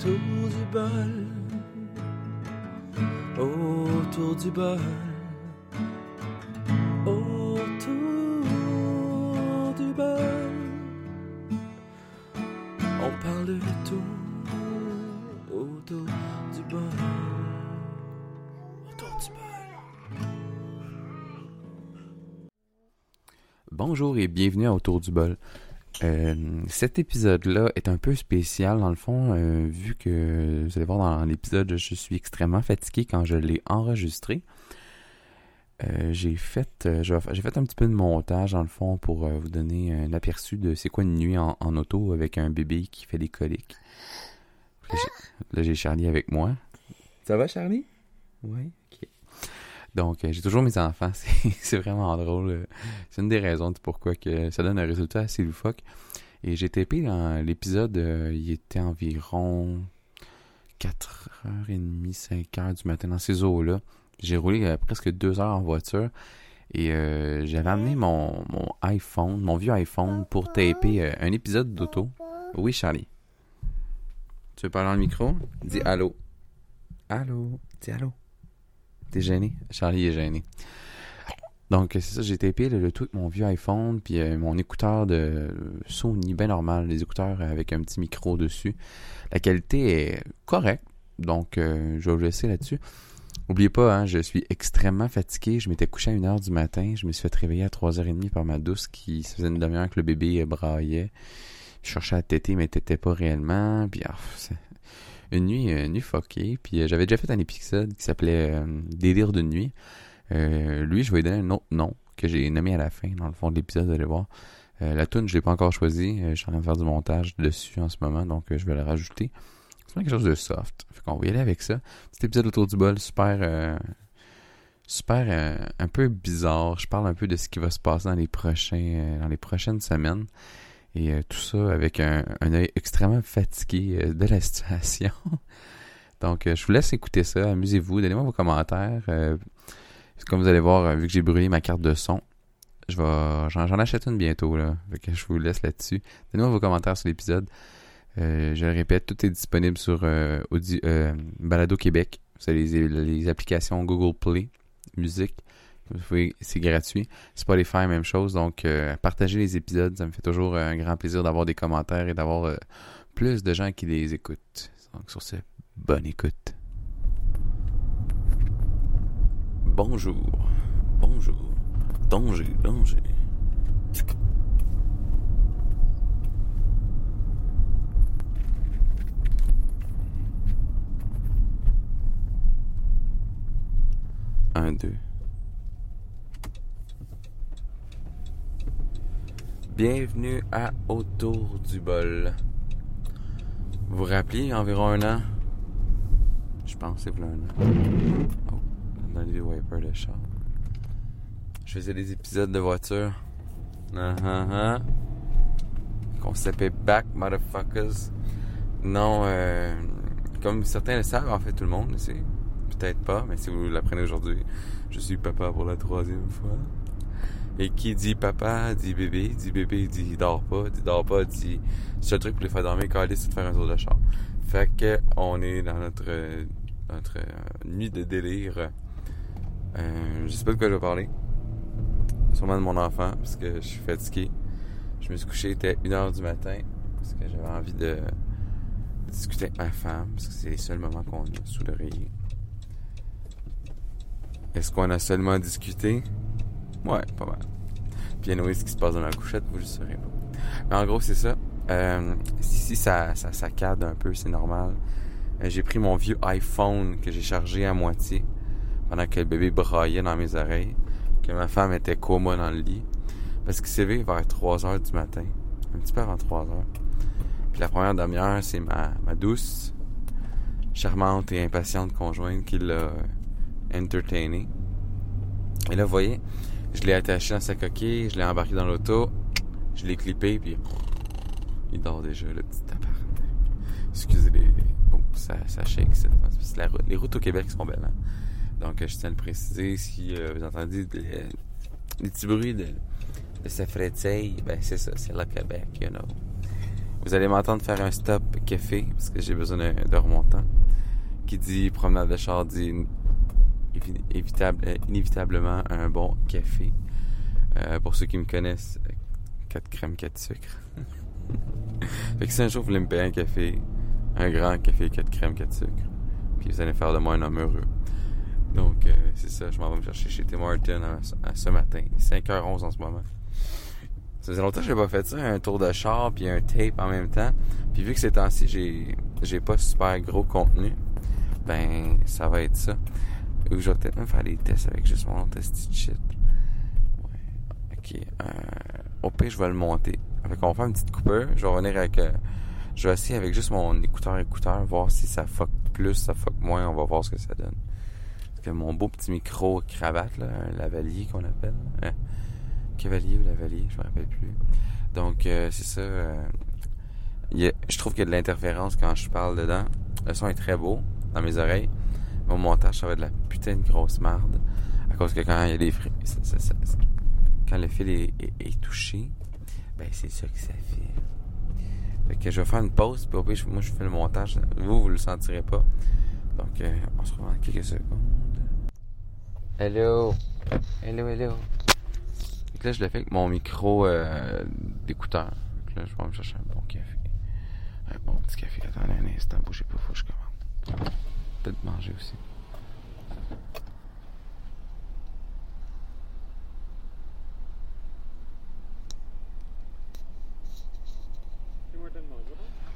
autour du bol, autour du bol, autour du bol. On parle de tout autour du bol, autour du bol. Bonjour et bienvenue à Autour du bol. Euh, cet épisode-là est un peu spécial dans le fond, euh, vu que vous allez voir dans l'épisode, je suis extrêmement fatigué quand je l'ai enregistré. Euh, j'ai fait, j'ai fait un petit peu de montage dans le fond pour vous donner un aperçu de c'est quoi une nuit en, en, auto avec un bébé qui fait des coliques. Là, j'ai Charlie avec moi. Ça va, Charlie? Oui. Donc, euh, j'ai toujours mes enfants. C'est vraiment drôle. C'est une des raisons de pourquoi que ça donne un résultat assez loufoque. Et j'ai tapé dans l'épisode, euh, il était environ 4h30, 5h du matin dans ces eaux-là. J'ai roulé euh, presque 2 heures en voiture. Et j'avais amené mon, mon, iPhone, mon vieux iPhone, pour taper un épisode d'auto. Oui, Charlie. Tu veux parler dans le micro? Dis allô. Allô? Dis allô. T'es gêné? Charlie est gêné. Donc, c'est ça, j'ai tapé le, tout avec mon vieux iPhone, puis euh, mon écouteur de Sony, bien normal, les écouteurs avec un petit micro dessus. La qualité est correcte, donc euh, je vais vous laisser là-dessus. N'oubliez pas, hein, je suis extrêmement fatigué. Je m'étais couché à 1h du matin. Je me suis fait réveiller à 3h30 par ma douce qui se faisait une demi-heure que le bébé braillait. Je cherchais à téter, mais tétais pas réellement. Puis, ah, une nuit, une nuit fuckée. Puis euh, j'avais déjà fait un épisode qui s'appelait euh, Délire de nuit. Euh, lui, je vais lui donner un autre nom que j'ai nommé à la fin, dans le fond de l'épisode, vous allez voir. la tune, je l'ai pas encore choisi. je suis en train de faire du montage dessus en ce moment, donc je vais le rajouter. C'est quelque chose de soft. Fait qu'on va y aller avec ça. Petit épisode autour du bol, super super un peu bizarre. Je parle un peu de ce qui va se passer dans les prochains dans les prochaines semaines. Et euh, tout ça avec un, œil extrêmement fatigué euh, de la situation. Donc, euh, je vous laisse écouter ça. Amusez-vous. Donnez-moi vos commentaires. comme vous allez voir, vu que j'ai brûlé ma carte de son, je vais j'en, achète une bientôt. Je vous laisse là-dessus. Donnez-moi vos commentaires sur l'épisode. je le répète, tout est disponible sur Balado Québec. Vous avez les, les applications Google Play, musique c'est gratuit. Spotify, même chose. Donc, euh, partagez les épisodes. Ça me fait toujours un grand plaisir d'avoir des commentaires et d'avoir euh, plus de gens qui les écoutent. Donc, sur ce, bonne écoute. Bonjour. Bonjour. Danger, danger. Un, deux. Bienvenue à Autour du bol. Vous vous rappelez, environ un an? Je pense c'est un an. Oh, dans les wipers de char. Je faisais des épisodes de voiture. Uh -huh, uh. Qu'on s'appelait Back Motherfuckers. Non, euh, comme certains le savent, en fait tout le monde le. Peut-être pas, mais si vous l'apprenez aujourd'hui, je suis papa pour la troisième fois. Et qui dit papa, dit bébé, dit bébé, dit dors pas, dit dors pas, dit seul truc pour les faire dormir, quand c'est de faire un tour de char. Fait que on est dans notre, notre euh, nuit de délire. Euh, je sais pas de quoi je vais parler. Sûrement de mon enfant, parce que je suis fatigué. Je me suis couché, il était 1h du matin, parce que j'avais envie de, discuter avec ma femme, parce que c'est les seuls moments qu'on a sous l'oreiller. Est-ce qu'on a seulement discuté? Ouais, pas mal. Puis anyway, ce qui se passe dans la couchette, vous le saurez pas. Mais en gros, c'est ça. Euh, si ça, ça saccade un peu, c'est normal. Euh, j'ai pris mon vieux iPhone que j'ai chargé à moitié pendant que le bébé braillait dans mes oreilles, que ma femme était coma dans le lit. Parce qu'il s'est vers 3 heures du matin, un petit peu avant 3 heures. Puis la première demi-heure, c'est ma, ma douce, charmante et impatiente conjointe qui l'a entertainé. Et là, vous voyez, je l'ai attaché dans sa coquille, je l'ai embarqué dans l'auto, je l'ai clippé, puis il dort déjà, le petit appart. Excusez les... Oh, ça, ça shake, c'est la route. Les routes au Québec sont belles, hein? Donc, je tiens à le préciser, si euh, vous entendez des, petits bruits de, de sa frétille, ben c'est ça, c'est le Québec, you know. Vous allez m'entendre faire un stop café parce que j'ai besoin de remontant. Qui dit promenade de char dit évitable- euh, inévitablement un bon café. Euh, pour ceux qui me connaissent, 4 crèmes, 4 sucres. fait que si un jour vous voulez me payer un café, un grand café, 4 crèmes, 4 sucres, puis vous allez faire de moi un homme heureux. Donc, euh, c'est ça, je m'en vais me chercher chez Tim Hortons à, à ce matin. 5h11 en ce moment. Ça faisait longtemps que j'ai pas fait ça, un tour de char puis un tape en même temps. Puis vu que ces temps-ci, j'ai, j'ai pas super gros contenu, ben, ça va être ça. Ou je vais peut-être même faire des tests avec juste mon de shit. Ouais. Ok. Euh, au pire, je vais le monter. Fait qu'on va faire une petite coupure. Je vais revenir avec. euh, je vais essayer avec juste mon écouteur écouteur, voir si ça fuck plus, ça fuck moins. On va voir ce que ça donne. Parce que mon beau petit micro cravate, là, un lavalier qu'on appelle. Hein? Cavalier ou lavalier, je me rappelle plus. Donc, euh, c'est ça. euh, je trouve qu'il y a de l'interférence quand je parle dedans. Le son est très beau dans mes oreilles. Mon montage, ça va être de la putain de grosse marde. À cause que quand il y a des fri- quand le fil est, touché, ben c'est ça que ça fait. Fait que je vais faire une pause, puis au pire, moi je fais le montage. Vous, vous le sentirez pas. Donc, euh, on se revoit dans quelques secondes. Hello! Hello, hello! Que là, je le fais avec mon micro euh, d'écouteur. Là, je vais me chercher un bon café. Un bon petit café. Attendez un instant, bougez pas, faut que je commande. Peut-être manger aussi.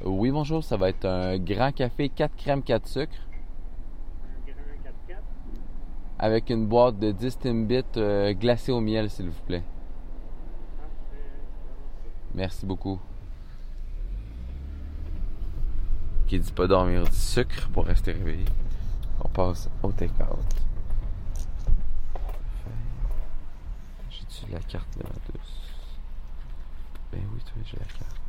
Oui, bonjour, ça va être un grand café 4 crèmes 4 sucres avec une boîte de 10 Timbits euh, glacée au miel, s'il vous plaît. Merci beaucoup. Qui dit pas dormir du sucre pour rester réveillé. On passe au take-out. J'ai-tu la carte de ma douce? Ben oui, toi, j'ai la carte.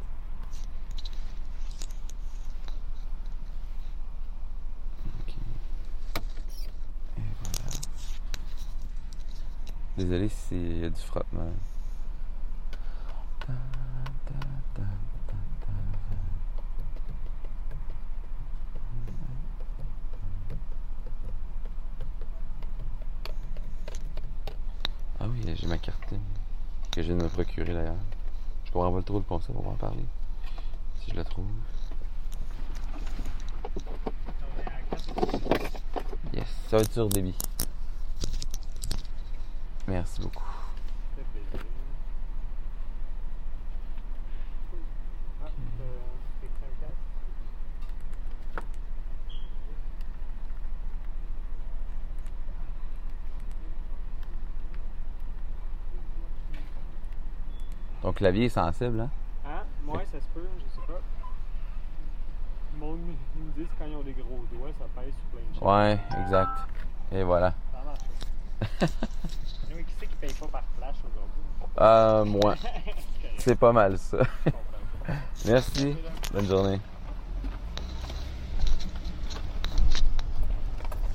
Désolé s'il y a du frottement. Ta, ta, ta, ta, ta. Ah oui, j'ai ma carte que je viens de me procurer d'ailleurs. Je comprends pas trop le concept, on va en parler. Si je la trouve. Yes, ça va être sur débit. Merci beaucoup. Clavier est sensible, hein? Hein? Ouais, ça se peut, je sais pas. Le monde ils me disent quand ils ont des gros doigts, ça pèse sur plein de choses. Ouais, exact. Et voilà. Ça marche. Nous, qui c'est qui paye pas par flash aujourd'hui? Euh, moi. C'est pas mal ça. Merci. Bonne journée.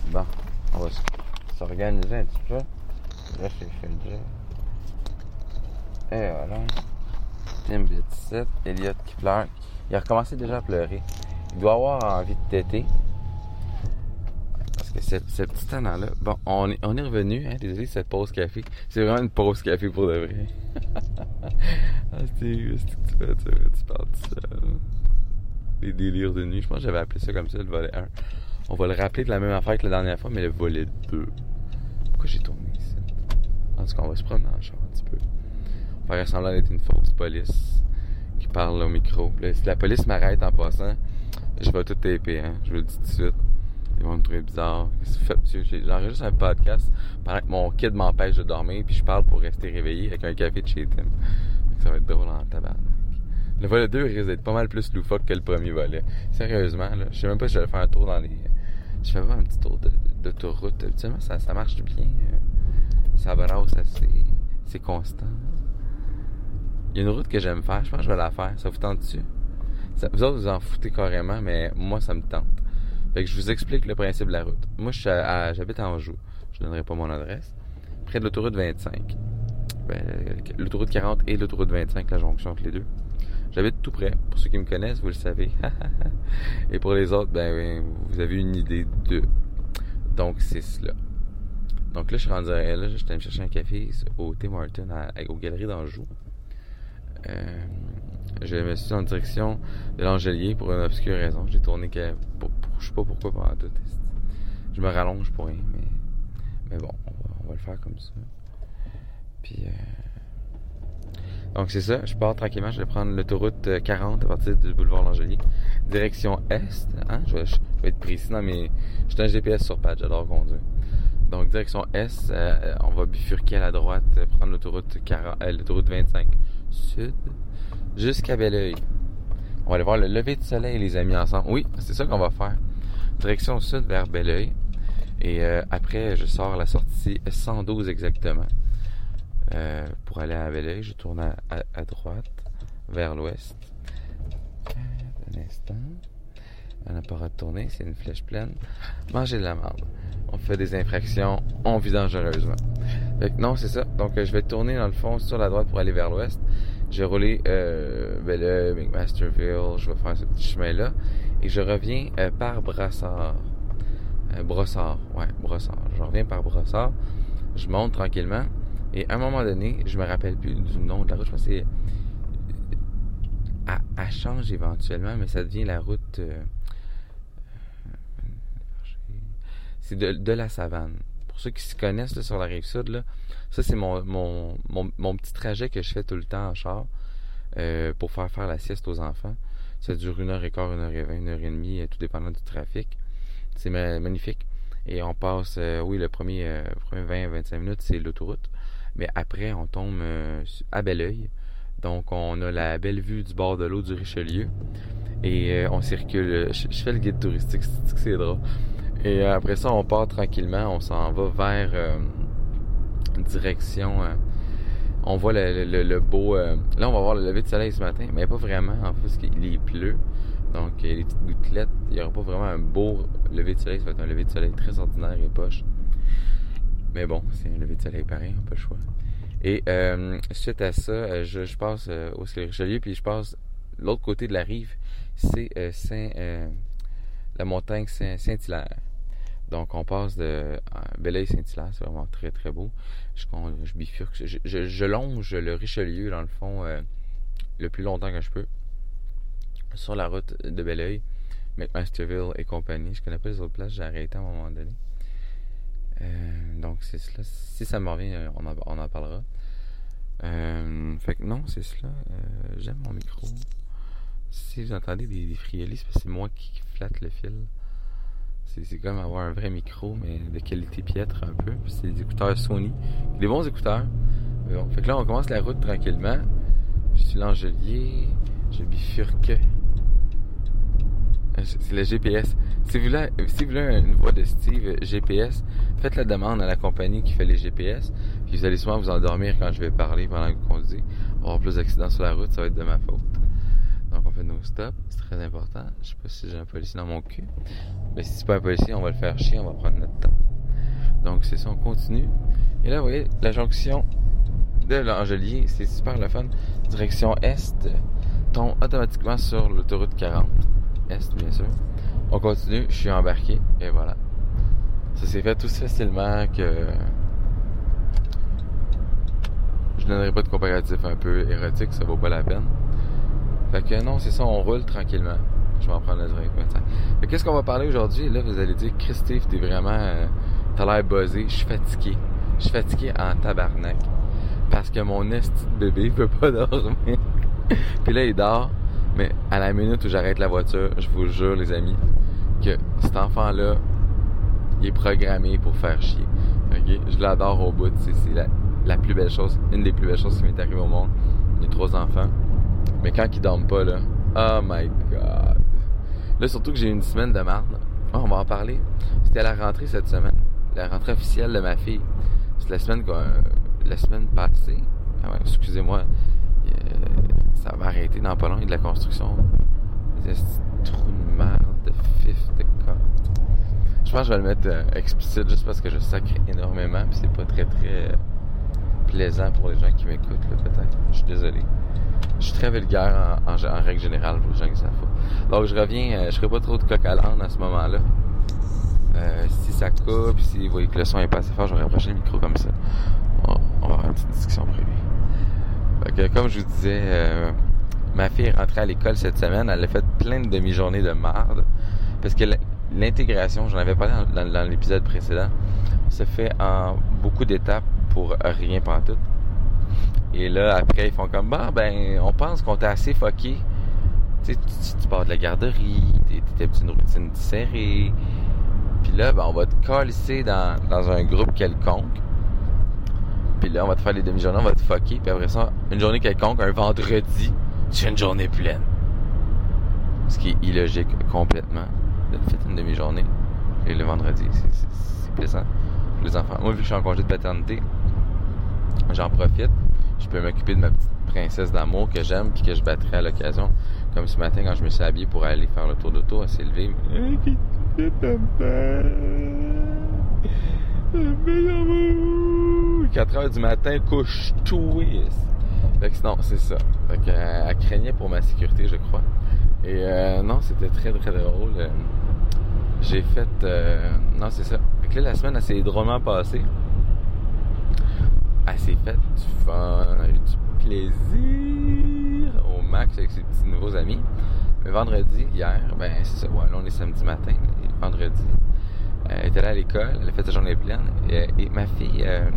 Bon, on va s'organiser un petit peu. Là, c'est fait déjà. Et voilà. 7, Elliot qui pleure. Il a recommencé déjà à pleurer. Il doit avoir envie de téter. Parce que ce, petit tannant-là. Bon, on est, revenu. Hein, désolé, cette pause café. C'est vraiment une pause café pour de vrai. ah, Steve, qu'est-ce que tu fais, tu, parles ça? là? Les délires de nuit. Je pense que j'avais appelé ça comme ça, le volet 1. On va le rappeler de la même affaire que la dernière fois, mais le volet 2. Pourquoi j'ai tourné ici? En tout cas, on va se dans le char un petit peu. Faire semblant d'être une fausse police qui parle au micro. Si la police m'arrête en passant, je vais tout taper, hein. Je vous le dis tout de suite. Ils vont me trouver bizarre. J'enregistre un podcast pendant que mon kid m'empêche de dormir, puis je parle pour rester réveillé avec un café de chez Tim. Ça va être drôle en tabarnak. Le volet 2 risque d'être pas mal plus loufoque que le premier volet. Sérieusement, là. Je sais même pas si je vais faire un tour dans les. Je fais pas un petit tour de- d'autoroute. Habituellement, ça, ça marche bien. euh, Ça brasse assez. C'est constant. Il y a une route que j'aime faire. Je pense que je vais la faire. Ça vous tente dessus? Vous autres, vous en foutez carrément, mais moi, ça me tente. Fait que je vous explique le principe de la route. Moi, je suis j'habite à Anjou. Je donnerai pas mon adresse. Près de l'autoroute 25. Ben, l'autoroute 40 et l'autoroute 25, la jonction entre les deux. J'habite tout près. Pour ceux qui me connaissent, vous le savez. Et pour les autres, ben, vous avez une idée de. Donc, c'est cela. Donc là, je suis rendu à là, j'étais me chercher un café au Tim Martin, à, aux Galeries d'Anjou. Euh, je me suis en direction de l'Angelier pour une obscure raison. J'ai tourné que. Je sais pas pourquoi pendant tout. Je me rallonge pour rien, mais. Mais bon, on va, le faire comme ça. Puis. Euh, donc c'est ça, je pars tranquillement, je vais prendre l'autoroute 40 à partir du boulevard L'Angelier, direction est. Hein? Je, vais, être précis dans mes. J'ai un GPS sur pad, j'adore conduire. Donc direction est, euh, on va bifurquer à la droite, prendre l'autoroute 40, euh, l'autoroute 25 sud jusqu'à Belleuil. On va aller voir le lever du soleil, les amis, ensemble. Oui, c'est ça qu'on va faire. Direction sud vers Belleuil. Et euh, après, je sors la sortie 112 exactement. Euh, pour aller à Belleuil, je tourne à, droite, vers l'ouest. Un instant. On n'a pas retourné, c'est une flèche pleine. Manger de la merde. On fait des infractions, on vit dangereusement. Non, c'est ça. Donc, euh, je vais tourner dans le fond sur la droite pour aller vers l'ouest. J'ai roulé euh, Belleuil, McMasterville, je vais faire ce petit chemin-là. Et je reviens euh, par Brassard. Brossard, ouais, Brossard. Je reviens par Brossard. Je monte tranquillement. Et à un moment donné, je me rappelle plus du nom de la route. Je pense que c'est. Elle, change éventuellement, mais ça devient la route. Euh, c'est de, la savane. Pour ceux qui se connaissent sur la rive sud, ça c'est mon, petit trajet que je fais tout le temps en char euh, pour faire faire la sieste aux enfants. Ça dure une heure et quart, une heure et vingt, une heure et demie, tout dépendant du trafic. C'est magnifique. Et on passe, euh, oui, le premier, premier 20-25 minutes, c'est l'autoroute. Mais après, on tombe euh, à Belleuil. Donc, on a la belle vue du bord de l'eau du Richelieu. Et euh, on circule. Je, fais le guide touristique, c'est drôle. Et euh, après ça, on part tranquillement. On s'en va vers direction. on voit le, beau. là, on va voir le lever de soleil ce matin, mais pas vraiment, en fait, parce qu'il pleut. Donc, les petites gouttelettes, il n'y aura pas vraiment un beau lever de soleil. Ça va être un lever de soleil très ordinaire et poche. Mais bon, c'est un lever de soleil pareil, on pas le choix. Et euh, suite à ça, euh, je, passe euh, au Richelieu, puis je passe l'autre côté de la rive, c'est Saint, la montagne Saint-Hilaire. Donc on passe de Belleuil-Saint-Hilaire, c'est vraiment très très beau. Je, bifurque, je, longe le Richelieu dans le fond le plus longtemps que je peux sur la route de Belleuil, McMasterville et compagnie. Je connais pas les autres places, j'ai arrêté à un moment donné. Euh, donc, c'est cela. Si ça me revient, on en, parlera. Euh, fait que non, c'est cela. Euh, j'aime mon micro. Si vous entendez des, des friolis, c'est moi qui flatte le fil. C'est comme avoir un vrai micro, mais de qualité piètre un peu. C'est des écouteurs Sony. Des bons écouteurs. Bon. Fait que là, on commence la route tranquillement. Je suis l'Angelier. Je bifurque c'est le GPS. Si vous, voulez, si vous voulez une voix de Steve GPS, faites la demande à la compagnie qui fait les GPS. Puis vous allez souvent vous endormir quand je vais parler pendant que vous conduisez. Avoir plus d'accidents sur la route, ça va être de ma faute. Donc on fait nos stops, c'est très important. Je sais pas si j'ai un policier dans mon cul. Mais si c'est pas un policier, on va le faire chier, on va prendre notre temps. Donc c'est ça, on continue. Et là, vous voyez, la jonction de l'Angelier, c'est super le fun. Direction Est, tombe automatiquement sur l'autoroute 40 bien sûr. On continue, je suis embarqué, et voilà. Ça s'est fait tout facilement que je donnerai pas de comparatif un peu érotique, ça vaut pas la peine. Fait que non, c'est ça, on roule tranquillement. Je vais en prendre le drink maintenant. Fait qu'est-ce qu'on va parler aujourd'hui? Là, vous allez dire, Christophe, t'es vraiment. Euh, t'as l'air buzzé. Je suis fatigué. Je suis fatigué en tabarnak. Parce que mon esti de bébé veut pas dormir. Puis là, il dort. Mais à la minute où j'arrête la voiture, je vous jure, les amis, que cet enfant-là, il est programmé pour faire chier. Ok, Je l'adore au bout. C'est la, plus belle chose, une des plus belles choses qui m'est arrivée au monde. J'ai trois enfants. Mais quand ils dorment pas, là, oh my god. Là, surtout que j'ai une semaine de merde. on va en parler. C'était la rentrée cette semaine. La rentrée officielle de ma fille. C'est la semaine, la semaine passée. Ah excusez-moi. Ça va arrêter dans pas long, il y a de la construction. Des trous de merde, de fif, de carte. Je pense que je vais le mettre euh, explicite juste parce que je sacre énormément puis c'est pas très très plaisant pour les gens qui m'écoutent peut-être. Je suis désolé. Je suis très vulgaire en, règle générale pour les gens qui savent pas. Donc je reviens, euh, je ferai pas trop de coq à l'âne à ce moment-là. Euh, si ça coupe, si vous voyez que le son est pas assez fort, je vais rapprocher le micro comme ça. On, va avoir une petite discussion prévue. Fait que, comme je vous disais, euh, ma fille est rentrée à l'école cette semaine. Elle a fait plein de demi-journées de marde. Parce que l'intégration, j'en avais parlé dans, dans- l'épisode précédent, se fait en beaucoup d'étapes pour rien tout. Et là, après, ils font comme, bah, ben, on pense qu'on t'a assez fucké. Tu sais, tu, pars de la garderie, t'es une routine serrée. Puis là, ben, on va te calisser dans, dans un groupe quelconque. Puis là, on va te faire les demi-journées, on va te fucker. Puis après ça, une journée quelconque, un vendredi, fais une journée pleine. Ce qui est illogique complètement. De faire une demi-journée. Et le vendredi, c'est- c'est c'est plaisant pour les enfants. Moi, vu que je suis en congé de paternité, j'en profite. Je peux m'occuper de ma petite princesse d'amour que j'aime puis que je battrai à l'occasion. Comme ce matin, quand je me suis habillé pour aller faire le tour d'auto, elle s'est levée. Hey, qu'est-ce que tu fais, papa? 4 heures du matin, couche twist. Fait que non, c'est ça. Fait que, euh, elle craignait pour ma sécurité, je crois. Et euh, non, c'était très très drôle. Euh, J'ai fait. euh, non, c'est ça. Fait que là, la semaine, elle s'est drôlement passée. Elle s'est fait du fun, elle a eu du plaisir au max avec ses petits nouveaux amis. Mais vendredi, hier, ben c'est là on est samedi matin, vendredi. euh, Elle était là à l'école, elle a fait sa journée pleine. Et, ma fille, euh,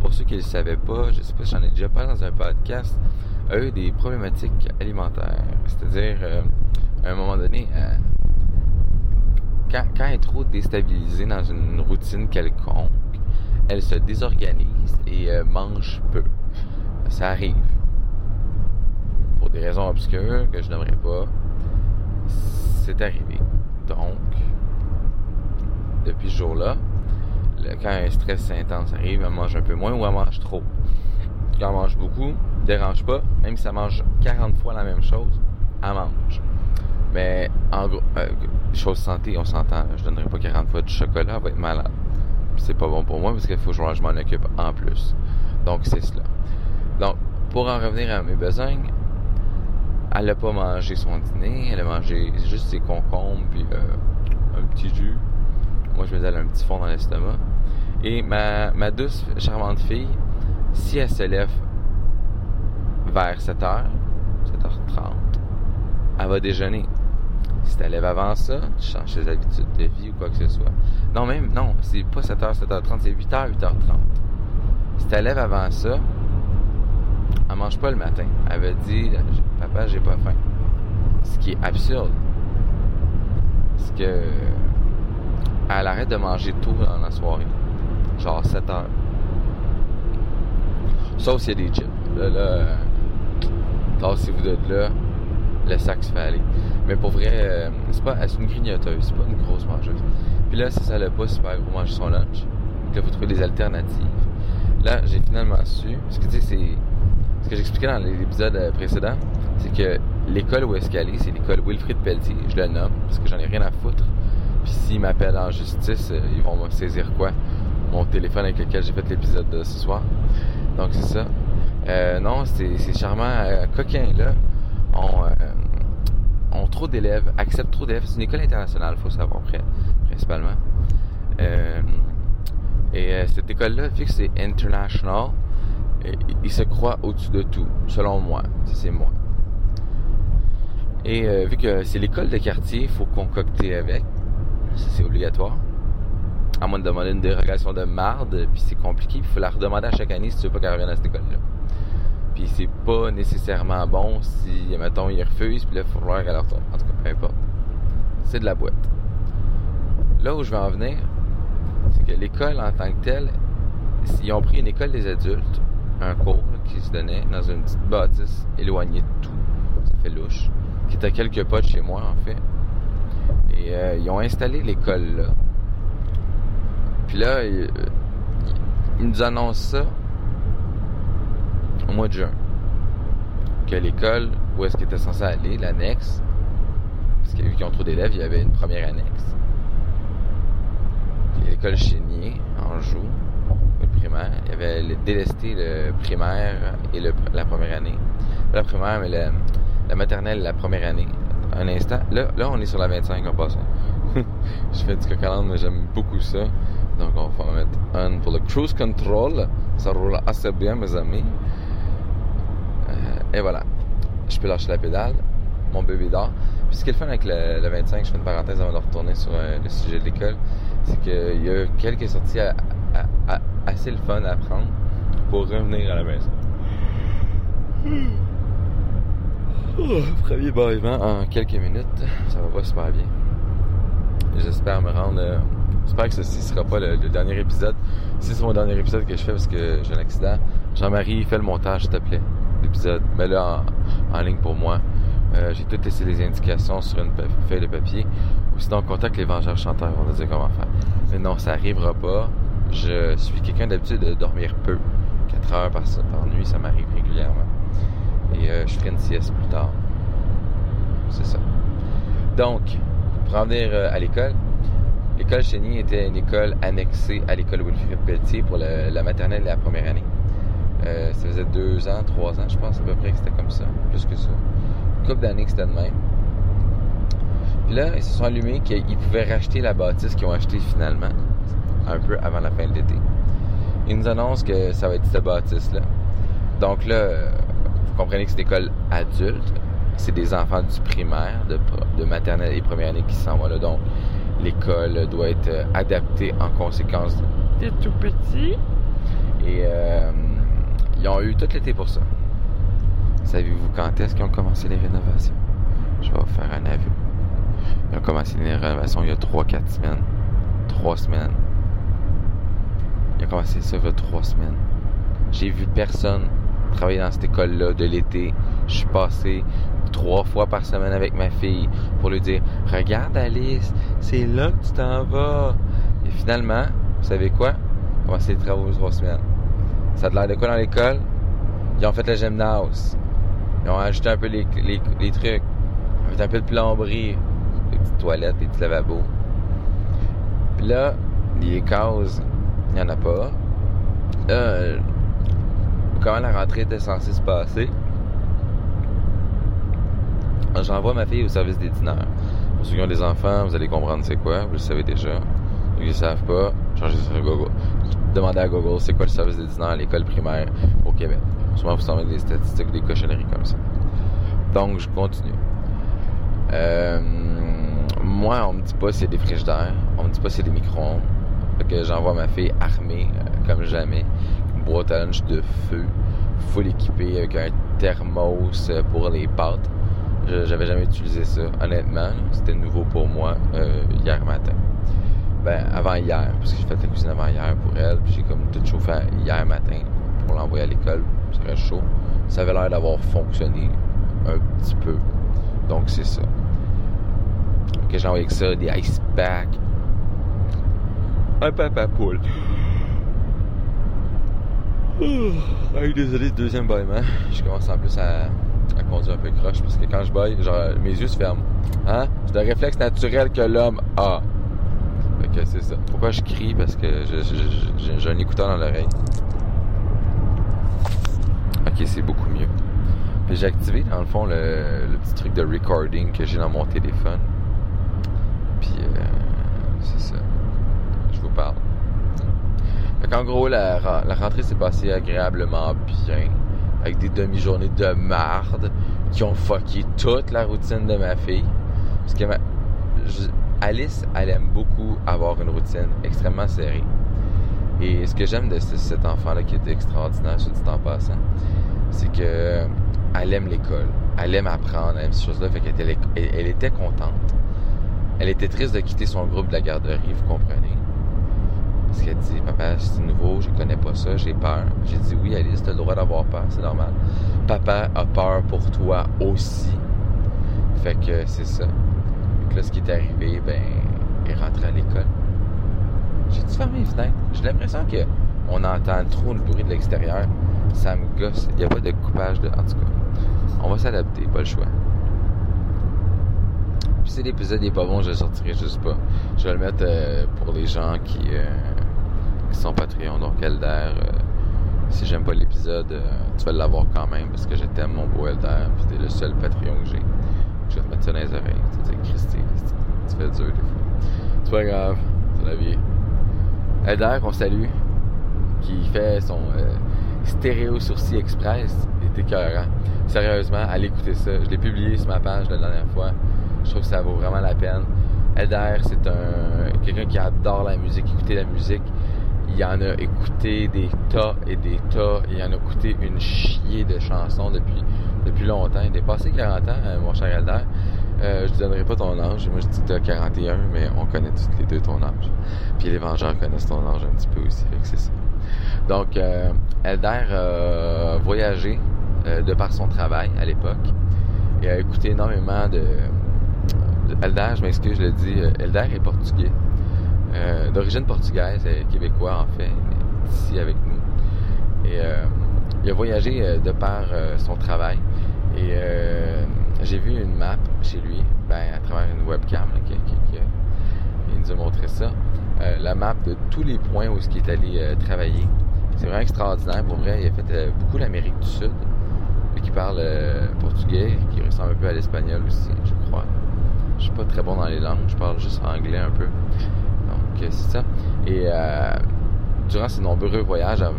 pour ceux qui ne le savaient pas, je sais pas si j'en ai déjà parlé dans un podcast, a eu des problématiques alimentaires. C'est-à-dire, euh, à un moment donné, quand elle est trop déstabilisée dans une routine quelconque, elle se désorganise et euh, mange peu. Ça arrive. Pour des raisons obscures que je n'aimerais pas, c'est arrivé. Donc, depuis ce jour-là, quand un stress intense arrive, elle mange un peu moins ou elle mange trop? Quand elle mange beaucoup, dérange pas, même si ça mange 40 fois la même chose, elle mange. Mais en gros, euh, chose santé, on s'entend, je donnerai pas 40 fois du chocolat, elle va être malade. C'est pas bon pour moi parce qu'il faut que je m'en occupe en plus. Donc c'est cela. Donc, pour en revenir à mes besognes, elle n'a pas mangé son dîner, elle a mangé juste ses concombres puis euh, un petit jus. Moi, je me dis, elle a un petit fond dans l'estomac. Et ma, ma douce, charmante fille, si elle se lève vers 7h, 7h30, elle va déjeuner. Si tu lèves avant ça, tu changes tes habitudes de vie ou quoi que ce soit. Non, même, non, c'est pas 7h, 7h30, c'est 8h, 8h30. Si tu lèves avant ça, elle mange pas le matin. Elle va dire, papa, j'ai pas faim. Ce qui est absurde. Parce que, elle arrête de manger tôt dans la soirée. Genre 7 heures. Sauf s'il y a des chips. Là, là, euh, tassez-vous de là, le sac se fait aller. Mais pour vrai, euh, c'est pas, c'est une grignoteuse, c'est pas une grosse mangeuse. Puis là, si ça l'a pas super gros manger son lunch, donc là, faut trouver des alternatives. Là, j'ai finalement su, parce que tu sais, c'est, ce que j'expliquais dans l'épisode euh, précédent, c'est que l'école où est-ce qu'elle est, c'est l'école Wilfrid Pelletier, je le nomme, parce que j'en ai rien à foutre. Puis s'ils m'appellent en justice, euh, ils vont me saisir quoi? Mon téléphone avec lequel j'ai fait l'épisode de ce soir. Donc c'est ça. Euh, non, c'est c'est charmant. Euh, coquin, là, ont, euh, ont trop d'élèves, acceptent trop d'élèves. C'est une école internationale, faut savoir, pri- principalement. Euh, et euh, cette école-là, vu que c'est international, euh, il se croit au-dessus de tout, selon moi. C'est moi. Et vu que c'est l'école de quartier, il faut concocter avec. C'est obligatoire. À moins de demander une dérogation de marde, puis c'est compliqué. Il faut la redemander à chaque année si tu veux pas qu'elle revienne à cette école-là. Puis c'est pas nécessairement bon si, mettons, ils refusent, puis là, il faut falloir qu'elle retourne. En tout cas, peu importe. C'est de la boîte. Là où je vais en venir, c'est que l'école en tant que telle, ils ont pris une école des adultes, un cours qui se donnait dans une petite bâtisse éloignée de tout. Ça fait louche. Qui était à quelques pas de chez moi, en fait. Et euh, ils ont installé l'école là. Puis là, ils, euh, nous annoncent ça mois de juin. Que l'école où est-ce qu'il était censé aller, l'annexe, parce que vu qu'ils ont trop d'élèves, il y avait une première annexe. L'école Chénier, en joue, le primaire, il y avait le- délesté le primaire et le- la première année. la primaire, mais la, la maternelle, la première année. Un instant. Là, là, on est sur la 25 en passant. je fais du coq mais j'aime beaucoup ça. Donc, on va mettre un pour le cruise control. Ça roule assez bien, mes amis. Euh, et voilà. Je peux lâcher la pédale. Mon bébé dort. Puis ce qui est le fun avec le, le 25, je fais une parenthèse avant de retourner sur euh, le sujet de l'école, c'est qu'il y a quelques sorties assez le fun à prendre pour revenir à la maison. Oh, premier bâillement en quelques minutes. Ça va pas super bien. J'espère me rendre. euh, J'espère que ceci sera pas le, le dernier épisode. Si c'est mon dernier épisode que je fais parce que j'ai un accident, Jean-Marie, fais le montage, s'il te plaît. L'épisode. Mets-le en, en ligne pour moi. Euh, j'ai tout laissé les indications sur une feuille de papier. Ou sinon, contacte les Vengeurs Chanteurs, on va nous dire comment faire. Mais non, ça arrivera pas. Je suis quelqu'un d'habitude de dormir peu. 4 heures par, nuit, ça m'arrive régulièrement. Et euh, je ferai une sieste plus tard. C'est ça. Donc, pour en venir euh, à l'école, l'école Chénier était une école annexée à l'école Wilfrid Pelletier pour la maternelle et la première année. Euh, ça faisait deux ans, trois ans, je pense à peu près que c'était comme ça. Plus que ça. Une couple d'années que c'était de même. Puis là, ils se sont allumés qu'ils pouvaient racheter la bâtisse qu'ils ont acheté finalement, un peu avant la fin de l'été. Ils nous annoncent que ça va être cette bâtisse-là. Donc là, vous comprenez que c'est une école adulte. C'est des enfants du primaire, de, de maternelle et première année qui s'en vont là. Donc, l'école doit être adaptée en conséquence des tout petits. Et euh, ils ont eu tout l'été pour ça. Savez-vous quand est-ce qu'ils ont commencé les rénovations? Je vais vous faire un aveu. Ils ont commencé les rénovations il y a 3-4 semaines. 3 semaines. Ils ont commencé ça il y a 3 semaines. J'ai vu personne travailler dans cette école-là de l'été. Je suis passé trois fois par semaine avec ma fille pour lui dire Regarde Alice, c'est là que tu t'en vas. Et finalement, vous savez quoi? Commencé les travaux trois semaines. Ça a l'air de quoi dans l'école? Ils ont fait le gymnase. Ils ont ajouté un peu les, les, trucs. Ils ont fait un peu de plomberie. Des petites toilettes, des petits lavabos. Puis là, les cases, il n'y en a pas. Euh, comment la rentrée était censée se passer? J'envoie ma fille au service des dîneurs. Pour ceux qui ont des enfants, vous allez comprendre c'est quoi, vous le savez déjà. Qui ne savent pas, changez sur Google. Demandez à Google c'est quoi le service des dîneurs à l'école primaire au Québec? Souvent, vous savez des statistiques, des cochonneries comme ça. Donc, je continue. Euh, moi, on me dit pas a des frigidaires, on me dit pas a des micro-ondes. Que j'envoie ma fille armée, euh, comme jamais, une boîte à lunch de feu, full équipée avec un thermos euh, pour les pâtes. J'avais jamais utilisé ça, honnêtement. C'était nouveau pour moi hier matin. Ben, avant hier, parce que j'ai fait la cuisine avant hier pour elle, puis j'ai comme tout chauffé hier matin pour l'envoyer à l'école. Ça reste chaud. Ça avait l'air d'avoir fonctionné un petit peu. Donc, c'est ça. Que j'ai envoyé avec ça, des ice packs. Un papa poule. Hey, désolé, deuxième bâillement. Je commence en plus à, conduire un peu croche parce que quand je baille, genre, mes yeux se ferment. Hein? C'est un réflexe naturel que l'homme a. Fait que c'est ça. Pourquoi je crie? Parce que j'ai un écouteur dans l'oreille. Ok, c'est beaucoup mieux. Puis j'ai activé, dans le fond, le, le petit truc de recording que j'ai dans mon téléphone. Puis, euh, c'est ça. Je vous parle. Fait qu'en gros, la, ren- la rentrée s'est passée agréablement bien. Avec des demi-journées de marde qui ont fucké toute la routine de ma fille. Parce que ma- je- Alice, elle aime beaucoup avoir une routine extrêmement serrée. Et ce que j'aime de ce- cet enfant-là qui est extraordinaire, je dit en passant, c'est que elle aime l'école. Elle aime apprendre, elle aime ces choses-là. Fait qu'elle était, elle était contente. Elle était triste de quitter son groupe de la garderie, vous comprenez? Parce qu'elle dit, papa, c'est nouveau, je connais pas ça, j'ai peur. J'ai dit, oui, Alice, t'as le droit d'avoir peur, c'est normal. Papa a peur pour toi aussi. Fait que c'est ça. Que là, ce qui est arrivé, ben, elle est rentrée à l'école. J'ai-tu fermé les fenêtres? J'ai l'impression que on entend trop le bruit de l'extérieur. Ça me gosse. Il n'y a pas de coupage de. En tout cas, on va s'adapter, pas le choix. Puis si l'épisode n'est pas bon, je le sortirai juste pas. Je vais le mettre euh, pour les gens qui, euh, qui sont Patreon, donc Elder, euh, Si j'aime pas l'épisode, tu vas l'avoir quand même parce que je t'aime, mon beau Elder, puis t'es le seul Patreon que j'ai. Je vais te mettre ça dans les oreilles. Tu sais, Christy, tu fais dur des fois. C'est pas grave, c'est la vie. Elder, qu'on salue, qui fait son euh, stéréo sourcil express, est écœurant. Sérieusement, allez écouter ça. Je l'ai publié sur ma page la dernière fois. Je trouve que ça vaut vraiment la peine. Elder, c'est un quelqu'un qui adore la musique, écouter la musique. Il en a écouté des tas et des tas. Il en a écouté une chier de chansons depuis, depuis longtemps. Il est passé 40 ans, euh, mon cher Elder. Euh, je te donnerai pas ton âge. Moi, je dis que t'as 41, mais on connaît toutes les deux ton âge. Puis les Vengeurs connaissent ton âge un petit peu aussi. C'est ça. Donc, euh, Elder a voyagé de par son travail à l'époque et a écouté énormément de... de- Elder, je m'excuse, je le dis, Elder est portugais. D'origine portugaise, québécois en fait, il est ici avec nous. Et il a voyagé de par son travail et euh, j'ai vu une map chez lui, ben, à travers une webcam qui, il nous a montré ça. Euh, la map de tous les points où il est allé euh, travailler. C'est vraiment extraordinaire. Pour vrai, il a fait euh, beaucoup l'Amérique du Sud, qui parle portugais, qui ressemble un peu à l'espagnol aussi, je crois. Je suis pas très bon dans les langues, je parle juste anglais un peu. Donc, c'est ça. Et durant ses nombreux voyages av-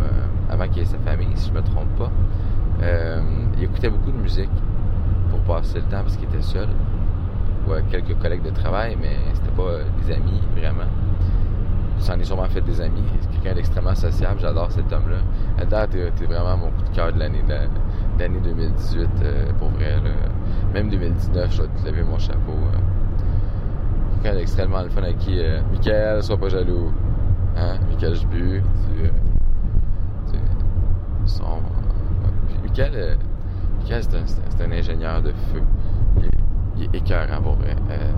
avant qu'il ait sa famille, si je me trompe pas, euh, il écoutait beaucoup de musique pour passer le temps parce qu'il était seul. Ouais, quelques collègues de travail, mais c'était pas euh, des amis vraiment. J'en ai sûrement fait des amis. C'est quelqu'un d'extrêmement sociable. J'adore cet homme-là. Elder, t'es, vraiment mon coup de cœur de l'année, de la- de l'année 2018, euh, pour vrai. Là. Même 2019, je dois te lever mon chapeau. euh. Quelqu'un d'extrêmement le fun avec qui... Michael, sois pas jaloux. Hein? Michael Jbu, tu... tu son... Michael, euh, c'est, un, ingénieur de feu. Il est, est écœurant, pour vrai. Euh,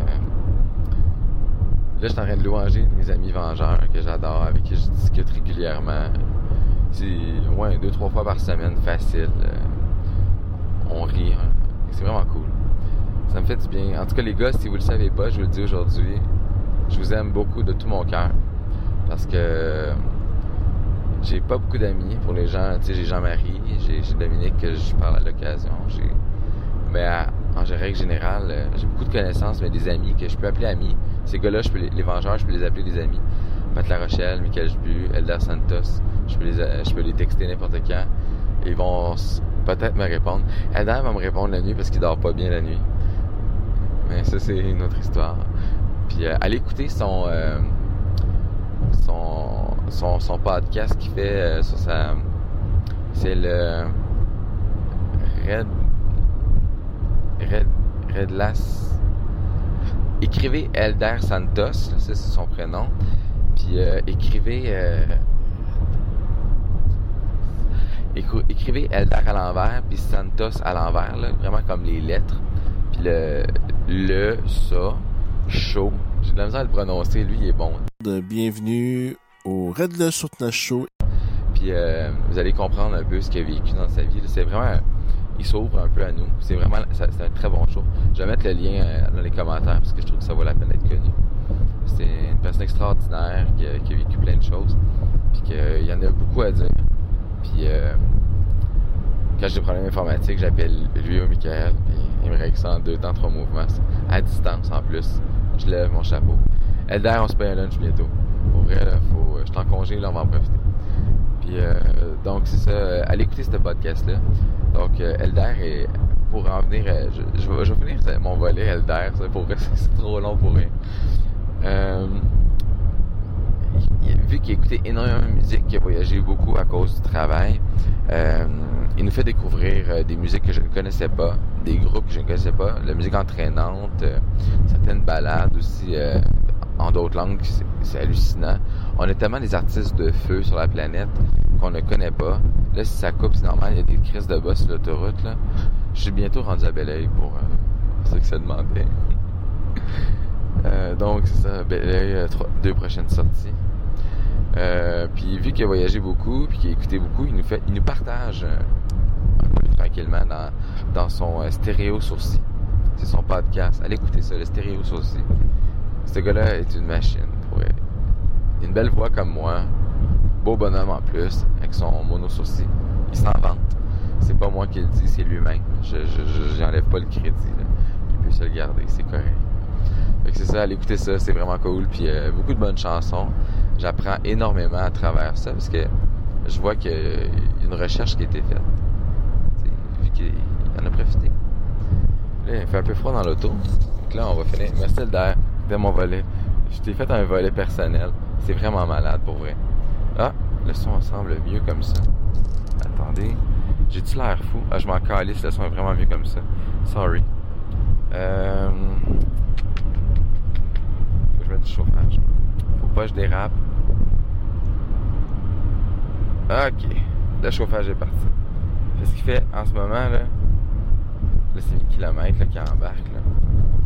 Là, je suis en train de louanger mes amis vengeurs que j'adore, avec qui je discute régulièrement. C'est, ouais, deux, trois fois par semaine, facile. Euh, on rit. hein. C'est vraiment cool. Ça me fait du bien. En tout cas, les gars, si vous le savez pas, je vous le dis aujourd'hui, je vous aime beaucoup de tout mon cœur. Parce que j'ai pas beaucoup d'amis pour les gens. Tu sais, j'ai Jean-Marie, j'ai, Dominique que je parle à l'occasion. Mais en règle générale, euh, j'ai beaucoup de connaissances, mais des amis que je peux appeler amis. Ces gars-là, je peux les, vengeurs, je peux les appeler des amis. Pat La Rochelle, Michael Jbu, Elder Santos, je peux les, euh, je peux les texter n'importe quand. Ils vont peut-être me répondre. Elder va me répondre la nuit parce qu'il dort pas bien la nuit. Mais ça, c'est une autre histoire. Puis euh, allez écouter son, euh, son, son, podcast qu'il fait euh, sur sa... C'est le... Red... Red... Redlas... Écrivez Elder Santos, c'est son prénom. Puis euh, écrivez... euh, écrivez Elder à l'envers, puis Santos à l'envers, vraiment comme les lettres. Puis le... Le, ça, chaud. J'ai de la misère à le prononcer, lui il est bon. bienvenue au Red Le Surtenant Show. Puis euh, vous allez comprendre un peu ce qu'il a vécu dans sa vie. C'est vraiment. Il s'ouvre un peu à nous. C'est vraiment. C'est un très bon show. Je vais mettre le lien euh, dans les commentaires parce que je trouve que ça vaut la peine d'être connu. C'est une personne extraordinaire qui a, vécu plein de choses. Puis qu'il y en a beaucoup à dire. Puis euh, quand j'ai des problèmes informatiques, j'appelle lui ou Michael. Puis il me règle en deux temps, trois mouvements. À distance en plus. Je lève mon chapeau. Elder, on se paye un lunch bientôt. Pour vrai, là, faut, je suis en on va en profiter. Puis, euh, donc, c'est ça. euh, allez écouter ce podcast-là. Donc, euh, Elder, est, pour en venir, euh, je, vais, je finir euh, mon volet Elder. Ça, pour c'est trop long pour rien. Euh, vu qu'il a écouté énormément de musique, qu'il a voyagé beaucoup à cause du travail, euh, il nous fait découvrir euh, des musiques que je ne connaissais pas, des groupes que je ne connaissais pas, la musique entraînante, euh, certaines balades aussi euh, en d'autres langues, c'est- hallucinant. On a tellement des artistes de feu sur la planète qu'on ne connaît pas. Là, si ça coupe, c'est normal, il y a des crises de bas sur l'autoroute. Je suis bientôt rendu à Belleuil pour euh, ceux que ça demandait. Euh, donc, c'est ça, Belleuil, euh, deux prochaines sorties. Euh, puis vu qu'il a voyagé beaucoup, puis qu'il a écouté beaucoup, il nous fait, il nous partage tranquillement dans, dans son stéréo sourcil. C'est son podcast. Allez écouter ça, le stéréo sourcil. Ce gars-là est une machine. Pour une belle voix comme moi. Beau bonhomme en plus, avec son mono sourcil. Il s'en vante. C'est pas moi qui le dis, c'est lui-même. Je, j'enlève pas le crédit. Il peut se le garder, c'est correct. Fait que c'est ça, allez écouter ça, c'est vraiment cool. Puis euh, beaucoup de bonnes chansons. J'apprends énormément à travers ça parce que je vois qu'il y a une recherche qui a été faite. T'sais, vu qu'il en a profité. Là, il fait un peu froid dans l'auto. Donc là, on va finir. Merci d'air mon volet. Je t'ai fait un volet personnel. C'est vraiment malade pour vrai. Ah, le son semble mieux comme ça. Attendez. J'ai-tu l'air fou? Ah, je m'en calisse, le son est vraiment mieux comme ça. Sorry. Euh... Faut que je mette du chauffage. Faut pas que je dérape. Ok. Le chauffage est parti. Qu'est-ce qu'il fait en ce moment, là? Là, c'est les kilomètres là, qui embarquent, là.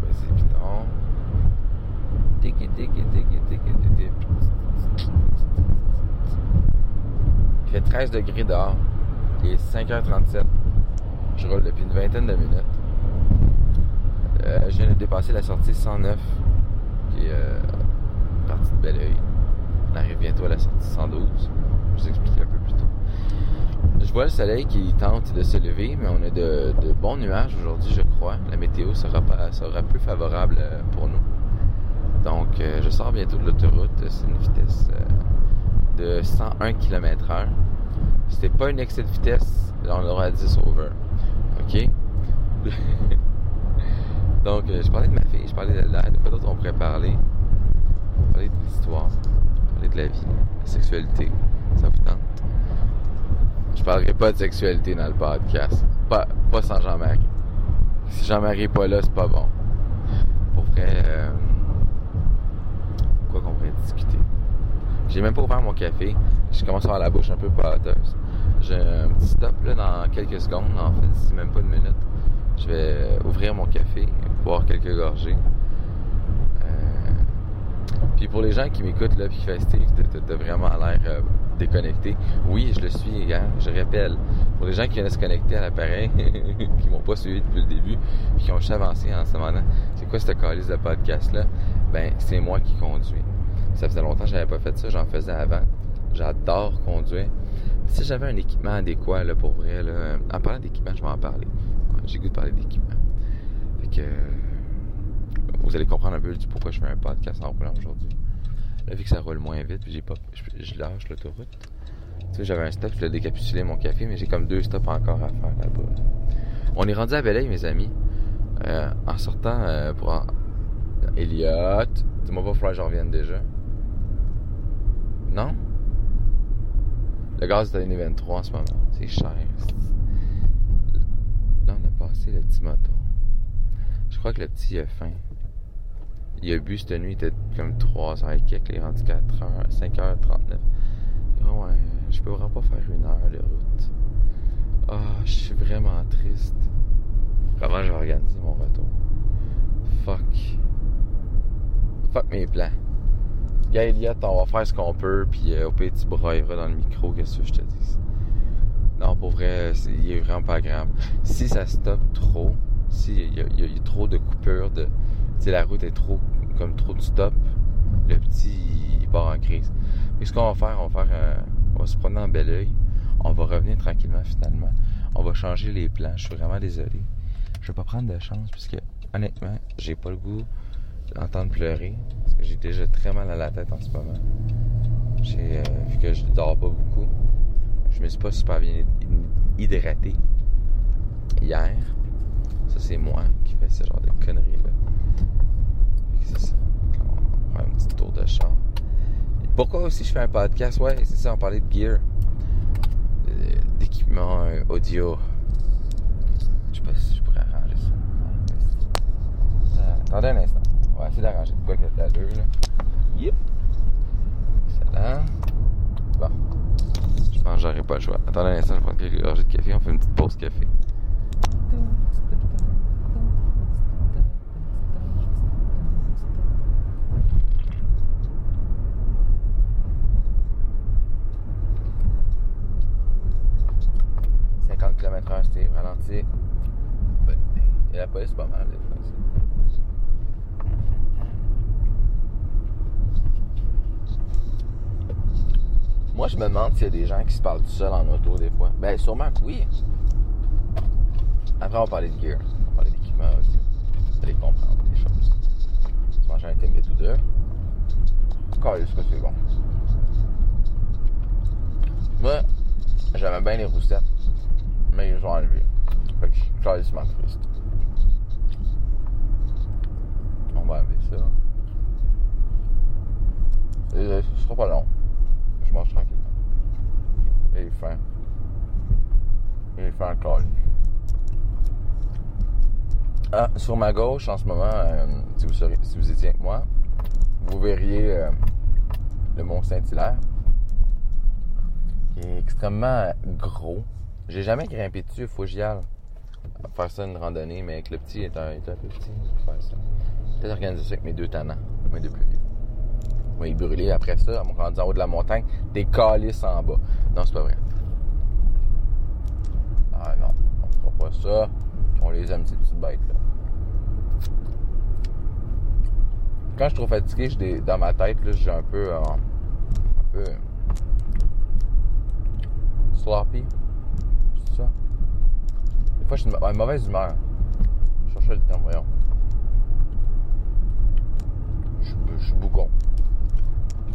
Vas-y, piton. Tiki, tiki, tiki, tiki. Il fait 13 degrés dehors. Il est 5h37. Je roule depuis une vingtaine de minutes. Euh, je viens de dépasser la sortie 109, qui est euh, partie de Belleuil. On arrive bientôt à la sortie 112. Je vous expliquerai un peu plus tôt. Je vois le soleil qui tente de se lever, mais on a de, bons nuages aujourd'hui, je crois. La météo sera, sera peu favorable euh, pour nous. Donc, euh, je sors bientôt de l'autoroute. C'est une vitesse euh, de 101 km/h. C'était pas une excès de vitesse, là on aura 10 over. OK? Donc, euh, je parlais de ma fille, je parlais de l'air, de quoi d'autre on pourrait parler? Parler de l'histoire, parler de la vie, la sexualité. Ça vous tente? Je parlerai pas de sexualité dans le podcast. Pas, sans Jean-Marie. Si Jean-Marie est pas là, c'est pas bon. Pour vrai, euh, quoi qu'on pourrait discuter? J'ai même pas ouvert mon café. Je commence à avoir la bouche un peu pâteuse. J'ai un petit stop là dans quelques secondes, en fait, d'ici même pas une minute. Je vais ouvrir mon café, boire quelques gorgées. Euh, Puis pour les gens qui m'écoutent là, puis qui font Steve, t'as- vraiment l'air euh, déconnecté. Oui, je le suis, hein, je rappelle. Pour les gens qui viennent se connecter à l'appareil, qui m'ont pas suivi depuis le début, puis qui ont juste avancé en se demandant c'est quoi cette calice de podcast là, ben c'est moi qui conduis. Ça faisait longtemps que j'avais pas fait ça, j'en faisais avant. J'adore conduire. Si j'avais un équipement adéquat là, pour vrai, là, en parlant d'équipement, je vais en parler. J'ai goût de parler d'équipement. Fait que euh, vous allez comprendre un peu du pourquoi je fais un podcast en roulant aujourd'hui. Là, vu que ça roule moins vite, puis j'ai pas, je, je lâche l'autoroute. Tu sais, j'avais un stop, je voulais décapsuler mon café, mais j'ai comme deux stops encore à faire là-bas. On est rendu à Belleuil, mes amis. Euh, en sortant euh, pour... en- Elliot, dis-moi pas, il que j'en revienne déjà. Non? Le gaz est à 1,23 en ce moment. C'est cher. Là, on a passé le petit moton. Je crois que le petit a faim. Il a bu cette nuit, il était comme 3 h et quelques, il est rendu 4 h, 5 h 39. Et ouais, je peux vraiment pas faire une heure de route. Ah, je suis vraiment triste. Comment je vais organiser mon retour? Fuck. Fuck mes plans. Gars, Elliot, on va faire ce qu'on peut, puis euh, au pire, tu brailleras dans le micro, qu'est-ce que je te dis? Non, pour vrai, il est vraiment pas agréable. Si ça stoppe trop, si il y, y a- trop de coupures, de, si la route est trop, comme trop de stop, le petit, il part en crise. Et ce qu'on va faire, on va faire, un- on va se promener en bel oeil. On va revenir tranquillement, finalement. On va changer les plans. Je suis vraiment désolé. Je vais pas prendre de chance, puisque, honnêtement, j'ai pas le goût d'entendre pleurer. J'ai déjà très mal à la tête en ce moment. Euh, vu que je dors pas beaucoup, je me suis pas super bien hydraté hier. Ça, c'est moi qui fais ce genre de conneries-là. C'est ça. On va faire un petit tour de char. Pourquoi aussi je fais un podcast? Ouais, c'est ça, on parlait de gear. Euh, D'équipement euh, audio. Je sais pas si je pourrais arranger ça. Attendez un instant. On va essayer d'arranger de quoi que t'as deux, là. Yep. Excellent. Bon. Je pense que j'aurai pas le choix. Attendez un instant, je vais prendre quelques gorgées de café. On fait une petite pause café. « 50 km/h, c'était ralenti. Bonne idée. Et la police, pas mal, des fois. Moi, je me demande s'il y a des gens qui se parlent tout seuls en auto des fois. Ben, sûrement que oui. Après, on va parler de gear. On va parler d'équipement aussi. Vous allez comprendre des choses. Se manger un Timbit ou deux. Calisse que c'est bon. Moi, j'aimais bien les roussettes. Mais ils ont enlevé. Fait que je suis triste. On va enlever ça. Et, euh, ce sera pas long. Je mange tranquillement. Il est fin. Est fin encore. Ah, sur ma gauche, en ce moment, euh, si, vous si vous étiez avec moi, vous verriez euh, le Mont Saint-Hilaire, qui est extrêmement gros. J'ai jamais grimpé dessus, faut. Faire ça une randonnée, mais avec le petit, il est un, est un peu petit. Peut-être organiser ça avec mes deux tannants, mes deux plus. Moi, il brûler après ça, me rendre en haut de la montagne, des calices en bas. Non, c'est pas vrai. Ah non, on fera pas ça. On les aime, ces petites bêtes-là. Quand je suis trop fatigué, j'ai dans ma tête, là, j'ai un peu. euh, un peu. sloppy. C'est ça? Des fois, je suis de ma- ouais, mauvaise humeur. Je cherchais le terme, voyons. Je suis- je suis bougon.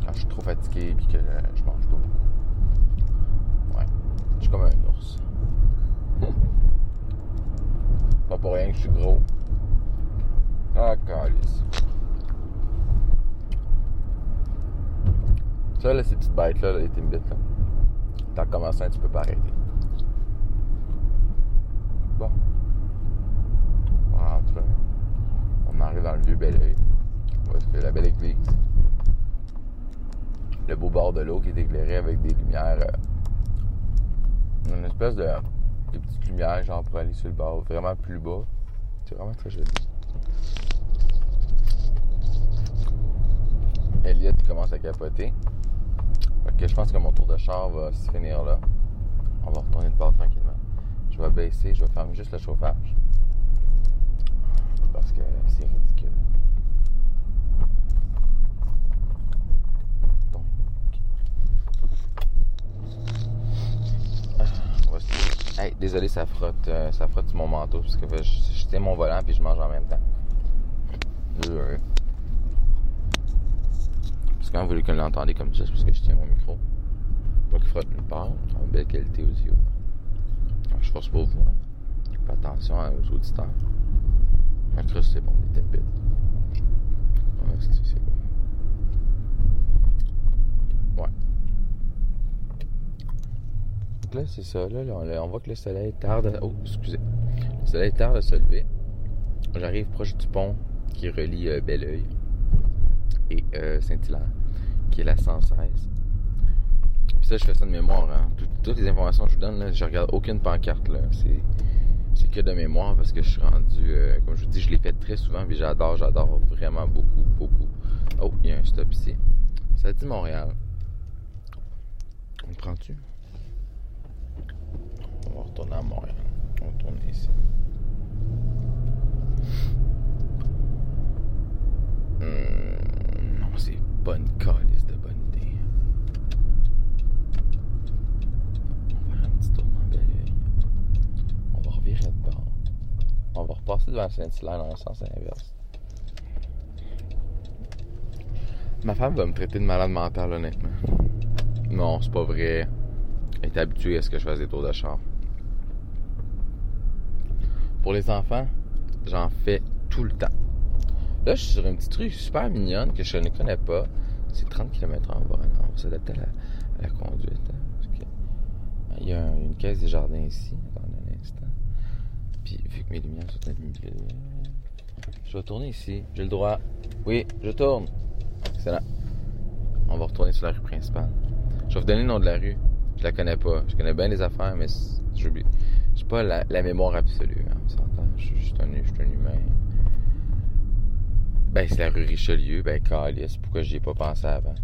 Quand je suis trop fatigué et que euh, je mange pas beaucoup. Ouais. Je suis comme un ours. Pas pour rien que je suis gros. Ah, calice. Ça, là, ces petites bêtes-là, là, les Timbits, là. T'as commencé un, tu peux pas arrêter. Bon. On rentre. On arrive dans le vieux bel oeil. Où est-ce que la belle église? Le beau bord de l'eau qui est éclairé avec des lumières. euh, une espèce de, de petites lumières, genre pour aller sur le bord, vraiment plus bas. C'est vraiment très joli. Elliot commence à capoter. Fait que je pense que mon tour de char va se finir là. On va retourner de bord tranquillement. Je vais baisser, je vais fermer juste le chauffage. Parce que c'est ridicule. Donc. Ah, on va se- Hey, désolé, ça frotte, euh, ça frotte mon manteau parce que je, tiens mon volant puis je mange en même temps. Parce vous voulez que l'entendez comme ça, c'est parce que je tiens mon micro. Pas qu'il frotte nulle part. Une belle qualité audio. Alors, je force pas vous. Hein. Faites attention aux auditeurs. Un crust, c'est bon, des têtes Ouais, c'est c'est bon. Ouais. Donc là, c'est ça. Là, on, voit que le soleil tarde. à- Oh, excusez. Le soleil tarde à se lever. J'arrive proche du pont qui relie euh, Belleuil et euh, Saint-Hilaire, qui est la 116. Puis ça, je fais ça de mémoire. Hein. Tout- toutes les informations que je vous donne, là, je regarde aucune pancarte. Là. C'est, c'est que de mémoire parce que je suis rendu, euh, comme je vous dis, je l'ai fait très souvent. Puis j'adore, j'adore vraiment beaucoup, beaucoup. Oh, il y a un stop ici. Ça dit Montréal. On prend-tu? On va retourner à Montréal. On va retourner ici. Hmm, non, c'est une calice de bonne idée. On va faire un petit tour dans Belleuil. On va revirer de bord. On va repasser devant Saint-Hilaire dans le sens inverse. Ma femme va me traiter de malade mental, honnêtement. Non, c'est pas vrai. Elle est habituée à ce que je fasse des tours de char. Pour les enfants, j'en fais tout le temps. Là, je suis sur une petite rue super mignonne que je ne connais pas. C'est 30 km en bas. On va s'adapter à la, conduite. hein, ah, il y a un- une caisse des jardins ici. Attendez un instant. Puis, vu que mes lumières sont allumées, je vais tourner ici. J'ai le droit. Oui, je tourne. Excellent. On va retourner sur la rue principale. Je vais vous donner le nom de la rue. Je la connais pas. Je connais bien les affaires, mais j'oublie. J'ai pas la, mémoire absolue. hein, on s'entend. Je suis juste un, humain. Ben, c'est la rue Richelieu. Ben, calice. Pourquoi j'y ai pas pensé avant?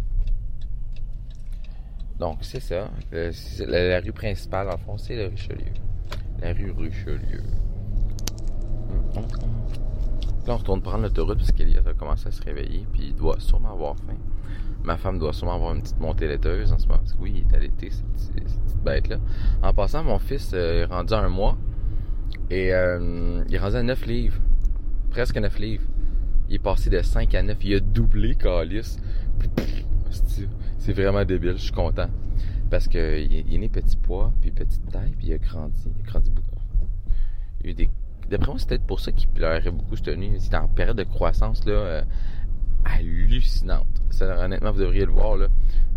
Donc, c'est ça. C'est la, rue principale, en fond, c'est le Richelieu. La rue Richelieu. Là, on retourne prendre l'autoroute parce qu'Eliott a commencé à se réveiller, puis il doit sûrement avoir faim. Ma femme doit sûrement avoir une petite montée laiteuse en ce moment, parce que oui, il est allaité, cette, petite- bête-là. En passant, mon fils euh, est rendu un mois, et euh, il est rendu à 9 livres. Presque 9 livres. Il est passé de 5 à 9, il a doublé, Calis. C'est- vraiment débile, je suis content. Parce que il est, est né petit poids, puis petite taille, puis il a grandi. Il a grandi beaucoup. D'après moi, c'est peut-être pour ça qu'il pleurait beaucoup cette nuit. Il était en période de croissance là, euh, hallucinante. Honnêtement, vous devriez le voir.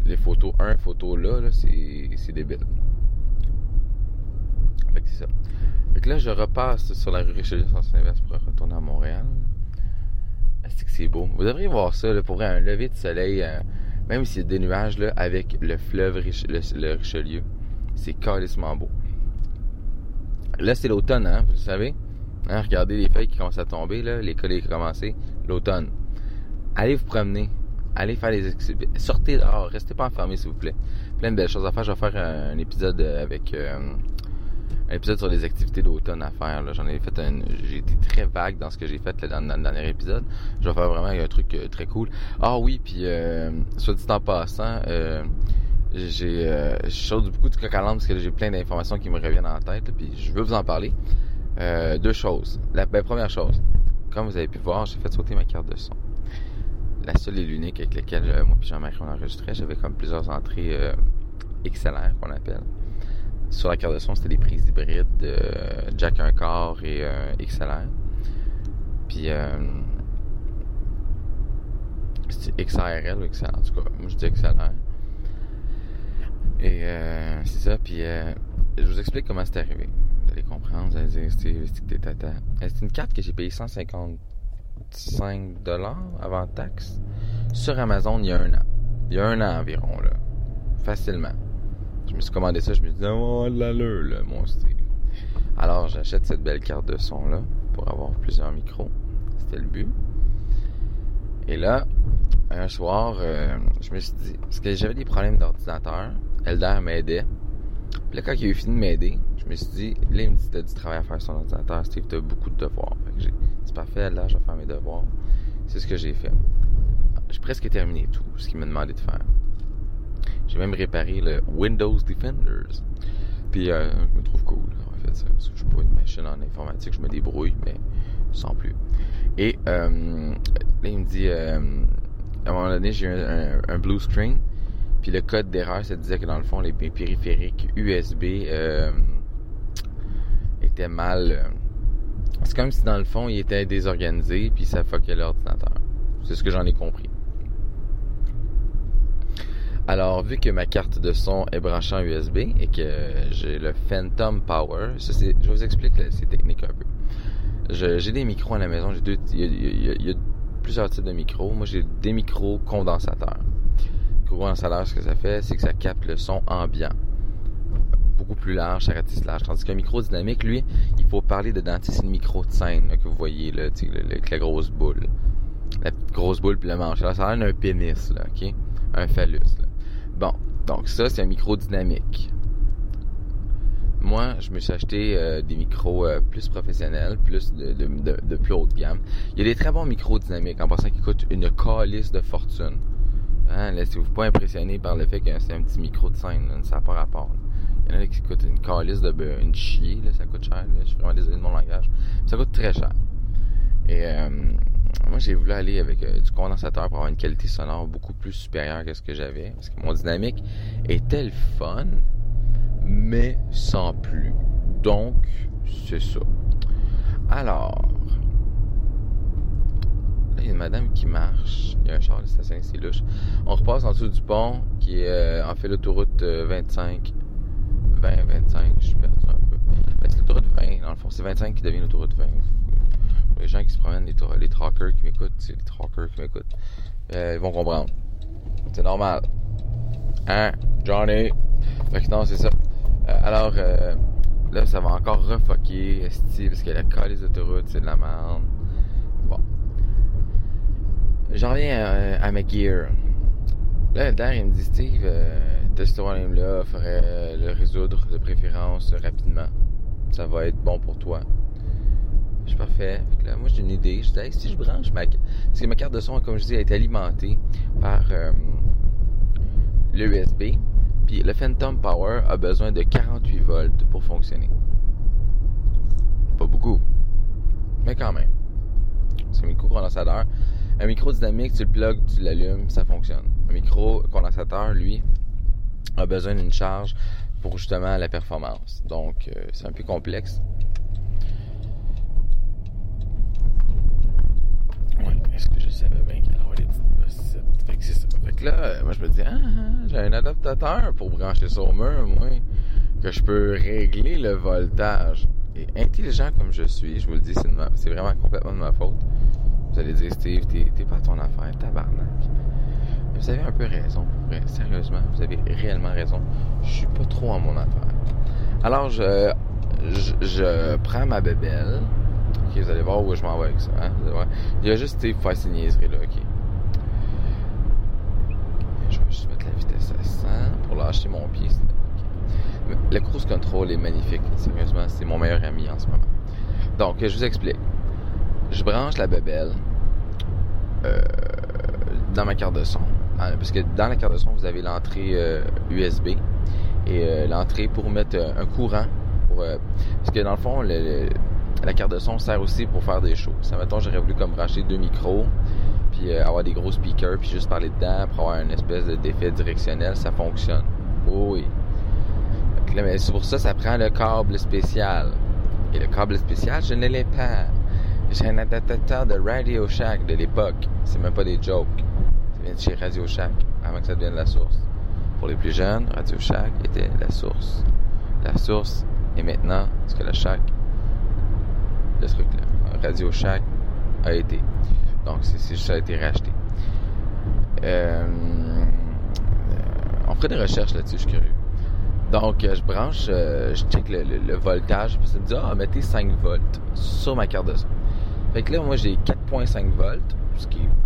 Les photos 1, photo là, c'est, débile. Fait que c'est ça. Fait que là, je repasse sur la rue Richelieu sens inverse pour retourner à Montréal. C'est que c'est beau? Vous devriez voir ça, pour un lever de soleil, euh, même s'il y a des nuages, là, avec le fleuve le Richelieu. C'est carrément beau. Là, c'est l'automne, hein, vous le savez. Hein, regardez les feuilles qui commencent à tomber, là. L'école est commencée. L'automne. Allez vous promener. Allez faire des exhibitions. Sortez dehors. Restez pas enfermés, s'il vous plaît. Plein de belles choses à faire. Je vais faire un, épisode euh, avec... euh, un épisode sur les activités d'automne à faire. J'en ai fait un... J'ai été très vague dans ce que j'ai fait dans, le dernier épisode. Je vais faire vraiment un truc euh, très cool. Ah oui, puis euh, soit dit en passant... euh, j'ai euh, je saute beaucoup du coq parce que j'ai plein d'informations qui me reviennent en tête puis je veux vous en parler deux choses la ben, première chose comme vous avez pu voir j'ai fait sauter ma carte de son la seule et l'unique avec laquelle euh, moi et Jean-Marc on enregistrait. J'avais comme plusieurs entrées euh, XLR qu'on appelle. Sur la carte de son, c'était des prises hybrides de euh, jack 1 quart et XLR. Puis c'était XRL ou XLR, en tout cas, moi je dis XLR. Et c'est ça, puis je vous explique comment c'est arrivé. Vous allez comprendre, vous allez dire. C'est une carte que j'ai payée 150 25 avant taxe sur Amazon il y a un an. Il y a un an environ, là. Facilement. Je me suis commandé ça, je me suis dit, oh, l'allure, là, mon style. Alors, j'achète cette belle carte de son-là pour avoir plusieurs micros. C'était le but. Et là, un soir, euh, je me suis dit, parce que j'avais des problèmes d'ordinateur, Eldar m'aidait. Puis là, quand il a eu fini de m'aider, je me suis dit, là, il me dit, t'as du travail à faire sur ton ordinateur, Steve, t'as beaucoup de devoirs. Dit, parfait, Elder, je vais faire mes devoirs. C'est ce que j'ai fait. J'ai presque terminé tout ce qu'il m'a demandé de faire. J'ai même réparé le Windows Defenders. Puis, euh, je me trouve cool d'avoir fait ça. Parce que je suis pas une machine en informatique, je me débrouille, mais sans plus. Et euh, là, il me dit, euh, à un moment donné, j'ai un, un- un blue screen. Puis le code d'erreur, ça disait que dans le fond, les périphériques USB euh, mal. euh, c'est comme si dans le fond, ils étaient désorganisés, puis ça fuckait l'ordinateur. C'est ce que j'en ai compris. Alors, vu que ma carte de son est branchée en USB et que j'ai le Phantom Power, je vous explique ces techniques un peu. J'ai des micros à la maison, j'ai deux, il y a, il il plusieurs types de micros. Moi, j'ai des micros condensateurs. Condensateur, ce que ça fait, c'est que ça capte le son ambiant. Beaucoup plus large, ça ratisse large. Tandis qu'un micro dynamique, lui, il faut parler dedans. C'est le micro de scène que vous voyez, là, avec la grosse boule. La grosse boule puis le manche. Là, ça a l'air d'un pénis, là, OK? Un phallus. Bon, donc ça, c'est un micro dynamique. Moi, je me suis acheté euh, des micros euh, plus professionnels, plus de, de, de, de plus haute gamme. Il y a des très bons micros dynamiques, en passant qui coûtent une calice de fortune. Hein, laissez-vous pas impressionner par le fait que c'est un petit micro de scène, ça n'a pas rapport. Il y en a qui coûtent une calice de be- une chier, là, ça coûte cher, je suis vraiment désolé de mon langage. Ça coûte très cher. Et euh, moi, j'ai voulu aller avec euh, du condensateur pour avoir une qualité sonore beaucoup plus supérieure que ce que j'avais. Parce que mon dynamique était le fun, mais sans plus. Donc, c'est ça. Alors, là, il y a une madame qui marche. Il y a un char de c'est louche. On repasse en dessous du pont, qui est euh, en fait l'autoroute euh, 25. 20, 25, je suis perdu un peu. Ben, c'est l'autoroute 20, dans le fond, c'est 25 qui devient l'autoroute 20. Pour les gens qui se promènent, les, les qui m'écoutent, c'est les trackers qui m'écoutent, euh, ils vont comprendre. C'est normal. Hein, Johnny? Fait que non, c'est ça. Euh, alors, euh, là, ça va encore refucker, esti, parce que la colle des autoroutes, c'est de la merde. Bon. J'en reviens à, à ma gear. Là, Elder, il me dit, Steve, t'as ce problème-là, faudrait euh, le résoudre de préférence rapidement. Ça va être bon pour toi. Je suis parfait. Là, moi, j'ai une idée. Je dis, si je branche ma... Parce que ma carte de son, comme je dis, est alimentée par euh, le USB. Puis le Phantom Power a besoin de 48 volts pour fonctionner. Pas beaucoup. Mais quand même. C'est un micro-condensateur. Un micro dynamique, tu le plugues, tu l'allumes, ça fonctionne. Un micro-condensateur, lui, a besoin d'une charge pour justement la performance. Donc, euh, c'est un peu complexe. Oui, est-ce que je savais bien petites bossettes? Fait que ça. Fait que là, euh, moi, je me dis, ah, ah, j'ai un adaptateur pour brancher ça au mur, moi, que je peux régler le voltage. Et intelligent comme je suis, je vous le dis, c'est vraiment complètement de ma faute. Vous allez dire, Steve, t'es, t'es pas à ton affaire, tabarnak. Vous avez un peu raison. Sérieusement, vous avez réellement raison. Je suis pas trop en mon affaire. Alors, je, prends ma bébelle. Ok, vous allez voir où je m'en vais avec ça. Hein? Il y a juste Steve faire ces niaiseries là, ok. Je vais juste mettre la vitesse à 100 pour lâcher mon pied. Le cruise control est magnifique. Sérieusement, c'est mon meilleur ami en ce moment. Donc, je vous explique. Je branche la bébelle euh, dans ma carte de son. Hein, Parce que dans la carte de son, vous avez l'entrée euh, USB et euh, l'entrée pour mettre euh, un courant. Euh, parce que dans le fond, la carte de son sert aussi pour faire des shows. Ça, mettons, j'aurais voulu comme brancher deux micros, puis euh, avoir des gros speakers, puis juste parler dedans pour avoir une espèce de- d'effet directionnel, ça fonctionne. Oh oui. Mais c'est pour ça, ça prend le câble spécial. Et le câble spécial, je ne l'ai pas. J'ai un adaptateur de Radio Shack de l'époque. C'est même pas des jokes. Chez Radio Shack, avant que ça devienne la source. Pour les plus jeunes, Radio Shack était la source. La source est maintenant ce que la Shack, le truc là. Radio Shack a été. Donc, c'est, ça a été racheté. Euh, on ferait des recherches là-dessus, je suis curieux. Donc, euh, je branche, euh, je check le, voltage, puis ça me dit, ah, mettez 5 volts sur ma carte de son. Fait que là, moi, j'ai 4.5 volts, ce qui est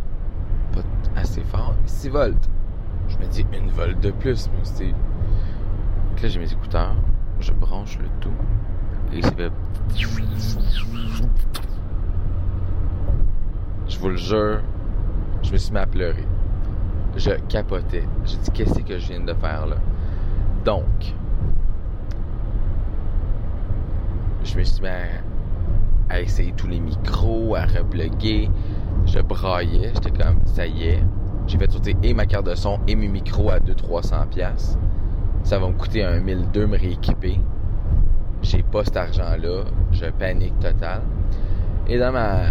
assez fort. 6 volts. Je me dis, une volt de plus, mais c'est... Que là, j'ai mes écouteurs, je branche le tout, et ça fait... Je vous le jure, je me suis mis à pleurer. Je capotais. J'ai dit, qu'est-ce que je viens de faire là? Donc, je me suis mis à, à essayer tous les micros, à repluguer. Je braillais, j'étais comme, ça y est. J'ai fait sauter et ma carte de son et mes micros à 200-300 pièces. Ça va me coûter un 1002 me rééquiper. J'ai pas cet argent-là. Je panique total. Et dans ma,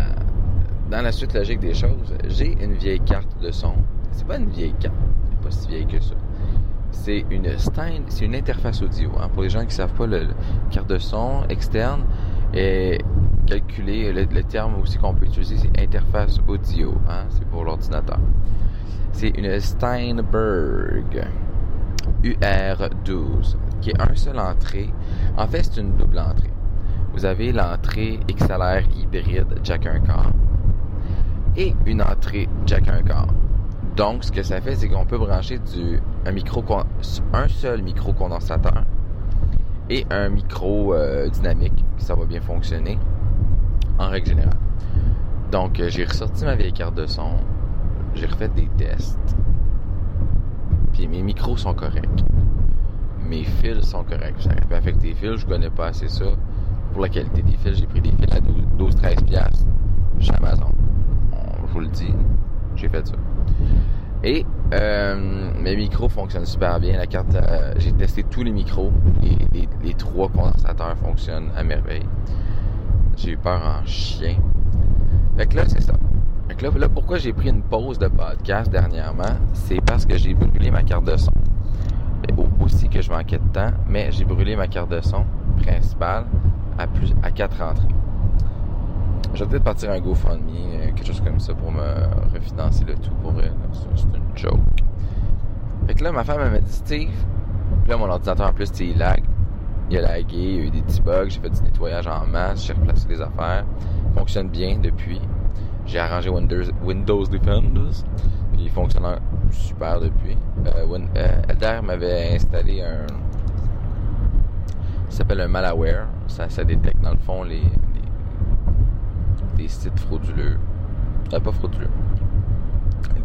dans la suite logique des choses, j'ai une vieille carte de son. C'est pas une vieille carte. C'est pas si vieille que ça c'est une c'est une interface audio. hein. Pour les gens qui savent pas, le carte de son externe calculé. Le, terme aussi qu'on peut utiliser, c'est interface audio. hein. C'est pour l'ordinateur. C'est une Steinberg UR12 qui est un seul entrée. En fait, c'est une double entrée. Vous avez l'entrée XLR hybride jack 1 quart et une entrée jack 1 quart. Donc, ce que ça fait, c'est qu'on peut brancher du, un, seul micro condensateur et un micro euh, dynamique. Ça va bien fonctionner en règle générale. Donc, euh, j'ai ressorti ma vieille carte de son. J'ai refait des tests. Puis mes micros sont corrects. Mes fils sont corrects. J'arrive pas avec des fils, je connais pas assez ça. Pour la qualité des fils, j'ai pris des fils à 12-13$ piastres chez Amazon. On- Je vous le dis, j'ai fait ça. Et euh, mes micros fonctionnent super bien. La carte, euh, j'ai testé tous les micros. Les trois condensateurs fonctionnent à merveille. J'ai eu peur en chien. Fait que là, c'est ça. Fait que là, là, pourquoi j'ai pris une pause de podcast dernièrement, c'est parce que j'ai brûlé ma carte de son. Aussi que je manquais de temps, mais j'ai brûlé ma carte de son principale à plus à quatre entrées. Je vais peut-être partir un GoFundMe, euh, quelque chose comme ça pour me refinancer le tout pour elle. C'est une joke. Fait que là, ma femme elle m'a dit Steve, puis là mon ordinateur en plus, il lag. Il a lagué, il y a eu des petits bugs, j'ai fait du nettoyage en masse, j'ai replacé les affaires. Fonctionne bien depuis. J'ai arrangé Windows, Windows Defenders, puis il fonctionne super depuis. Euh, euh, m'avait installé un. Ça s'appelle un malware. Ça, détecte dans le fond les, des sites frauduleux. Euh, pas frauduleux.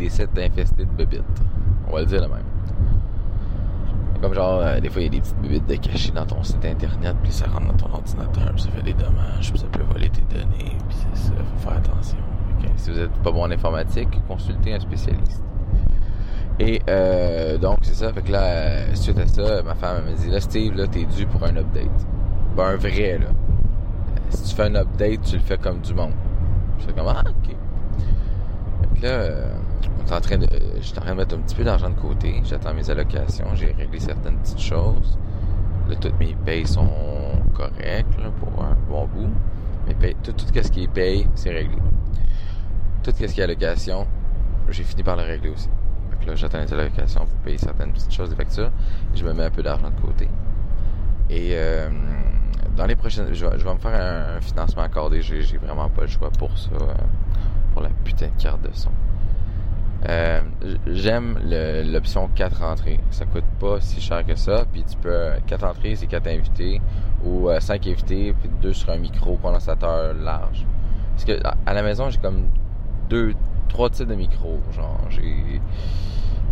Des sites infestés de bébites. On va le dire le même. Comme genre, euh, des fois, il y a des petites bébites de cachées dans ton site internet, puis ça rentre dans ton ordinateur, puis ça fait des dommages, puis ça peut voler tes données, puis c'est ça, faut faire attention. Si vous êtes pas bon en informatique, consultez un spécialiste. Et euh, donc, c'est ça. Fait que là, euh, suite à ça, ma femme me dit Là, Steve, là, t'es dû pour un update. Ben, un vrai, là. Euh, Si tu fais un update, tu le fais comme du monde. Je fais comme Ah, ok. Fait que là, en train de. En train de mettre un petit peu d'argent de côté. J'attends mes allocations. J'ai réglé certaines petites choses. Là, toutes mes payes sont correctes, pour un bon bout. Payes, tout, ce qui est paye, c'est réglé. Tout ce qui est allocation, j'ai fini par le régler aussi. Que là, j'attends les allocations pour payer certaines petites choses, des factures. Je me mets un peu d'argent de côté. Et euh, dans les prochaines... Je vais, me faire un, financement accordé. J'ai, j'ai vraiment pas le choix pour ça. euh, pour la putain de carte de son. Euh, j'aime l'option 4 entrées. Ça coûte pas si cher que ça. Puis tu peux... 4 entrées, c'est 4 invités. Ou 5 invités, puis 2 sur un micro condensateur large. Parce que à la maison, j'ai comme deux, trois types de micros. Genre, j'ai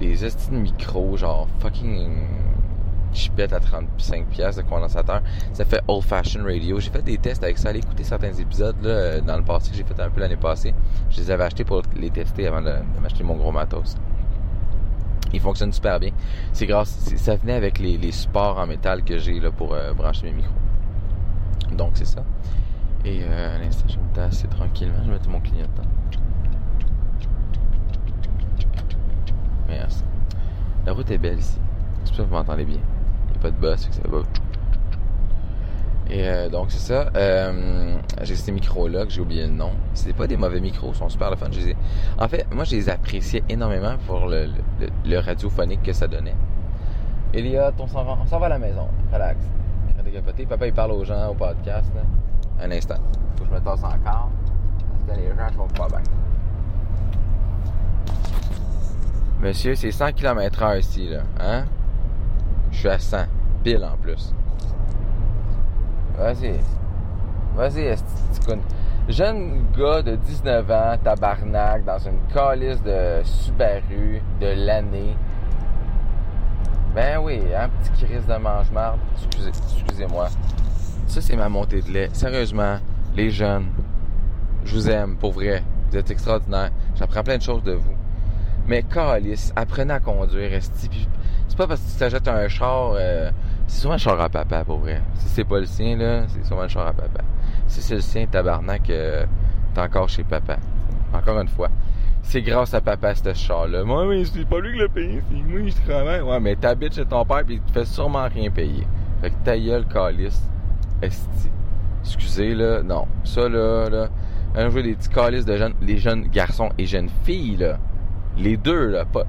des estis de micros, genre fucking chipette à 35 pièces de condensateur. Ça fait old fashioned radio. J'ai fait des tests avec ça. Allez écouter certains épisodes là, euh, dans le passé j'ai fait un peu l'année passée. Je les avais achetés pour les tester avant de, m'acheter mon gros matos. Ils fonctionnent super bien. C'est grâce, ça venait avec les, supports en métal que j'ai là pour euh, brancher mes micros. Donc c'est ça. Et euh, à l'instant, je me tasser tranquillement. Je mettre mon clignotant. Merci. La route est belle ici. Ça que vous m'entendez bien. Pas de boss, que ça va. Et euh, donc c'est ça. Euh, j'ai ces micros-là que j'ai oublié le nom. C'est pas des mauvais micros, ils sont super le fun. Ai- En fait, moi je les appréciais énormément pour le, le, le radiophonique que ça donnait. Elliot, on s'en va, on s'en va à la maison. Relax. Papa il parle aux gens au podcast. Là. Un instant. Faut que je me tasse encore. Parce que les gens sont pas bien. Monsieur, c'est 100 km heure ici, là. Hein? Je suis à 100. Pile en plus. Vas-y. Vas-y, esti, Jeune gars de 19 ans, tabarnak, dans une calice de Subaru de l'année. Ben oui, hein, petit crise de mange-marde. Excusez, excusez-moi. Ça, c'est ma montée de lait. Sérieusement, les jeunes, je vous aime, pour vrai. Vous êtes extraordinaires. J'apprends plein de choses de vous. Mais calice, apprenez à conduire, esti. C'est pas parce que tu t'achètes un char... euh, c'est souvent un char à papa, pour vrai. Si c'est pas le sien, là, c'est souvent un char à papa. Si c'est le sien, tabarnak, euh, t'es encore chez papa. Encore une fois. C'est grâce à papa, ce char-là. Moi, oui, c'est pas lui qui l'a payé, c'est moi, je travaille. Ouais, mais t'habites chez ton père pis il te fait sûrement rien payer. Fait que ta gueule, calice. Esti. Excusez, là. Non. Ça, là, là. Un jour, des petits calices de jeunes, les jeunes garçons et jeunes filles, là. Les deux, là. Pas,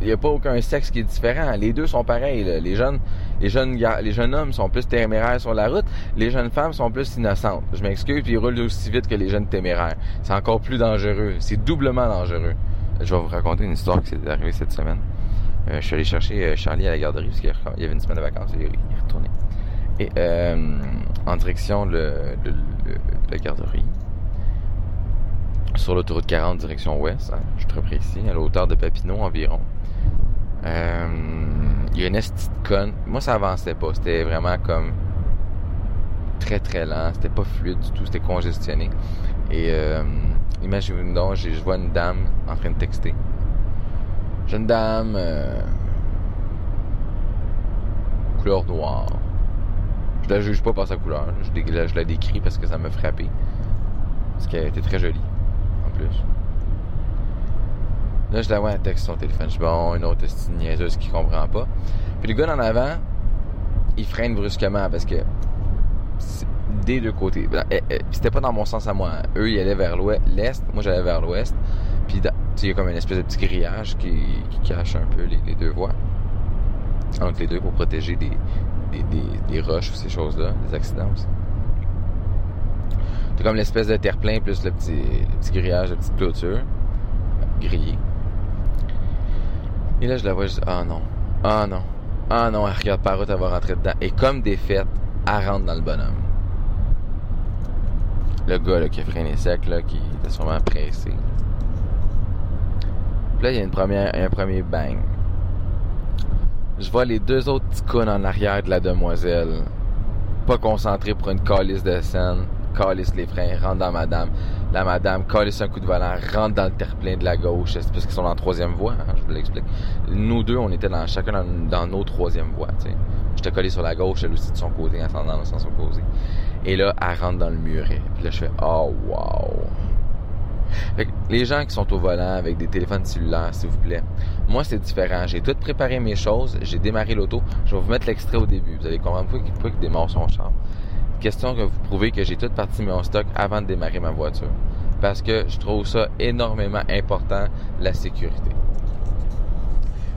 il n'y a pas aucun sexe qui est différent. Les deux sont pareils. Les jeunes, les jeunes, les jeunes hommes sont plus téméraires sur la route. Les jeunes femmes sont plus innocentes. Je m'excuse, puis ils roulent aussi vite que les jeunes téméraires. C'est encore plus dangereux. C'est doublement dangereux. Je vais vous raconter une histoire qui s'est arrivée cette semaine. Euh, je suis allé chercher euh, Charlie à la garderie parce qu'il y avait une semaine de vacances. Est il est retourné. Et euh, en direction de la garderie, sur l'autoroute 40 direction ouest, hein, je suis très précis, à la hauteur de Papineau environ. Euh, il y a une esti de conne. Moi, ça avançait pas. C'était vraiment comme très très lent. C'était pas fluide du tout. C'était congestionné. Et euh, imaginez donc, je vois une dame en train de texter. Jeune dame, euh, couleur noire. Je la juge pas par sa couleur. Je, dé- je la décris parce que ça m'a frappé. Parce qu'elle était très jolie, en plus. Là, je la vois un texte sur son téléphone. Je suis bon, une autre petite niaiseuse qui comprend pas. Puis le gars en avant, il freine brusquement parce que des deux côtés. Ben, eh, eh, C'était pas dans mon sens à moi. hein. Eux, ils allaient vers l'est. Moi, j'allais vers l'ouest. Puis, il y a comme une espèce de petit grillage qui, cache un peu les, deux voies. Entre les deux pour protéger des, des, roches ou ces choses-là, des accidents aussi. C'est comme l'espèce de terre-plein plus le petit, le petit grillage, la petite clôture grillée. Et là, je la vois, je dis, ah non, ah non, ah non, elle regarde par route, elle va rentrer dedans. Et comme fêtes, elle rentre dans le bonhomme. le gars là, qui a freiné sec, là, qui était sûrement pressé. Puis là, il y a une première, un premier bang. Je vois les deux autres petits en arrière de la demoiselle. Pas concentrés pour une calice de scène. Calice les freins, rentre dans madame. La madame calice un coup de volant, rentre dans le terre-plein de la gauche. C'est parce qu'ils sont en troisième voie, hein, je vous l'explique. Nous deux, on était dans, chacun dans, nos troisième voies, tu sais. Collé sur la gauche, elle aussi de son côté, en dans le sens opposé. Et là, elle rentre dans le muret. Puis là, je fais, oh, wow. Les gens qui sont au volant avec des téléphones cellulaires, s'il vous plaît, moi c'est différent. J'ai tout préparé mes choses, j'ai démarré l'auto. Je vais vous mettre l'extrait au début. Vous allez comprendre pourquoi il démarre son char. Question que vous prouvez que j'ai tout parti mon stock avant de démarrer ma voiture. Parce que je trouve ça énormément important, la sécurité.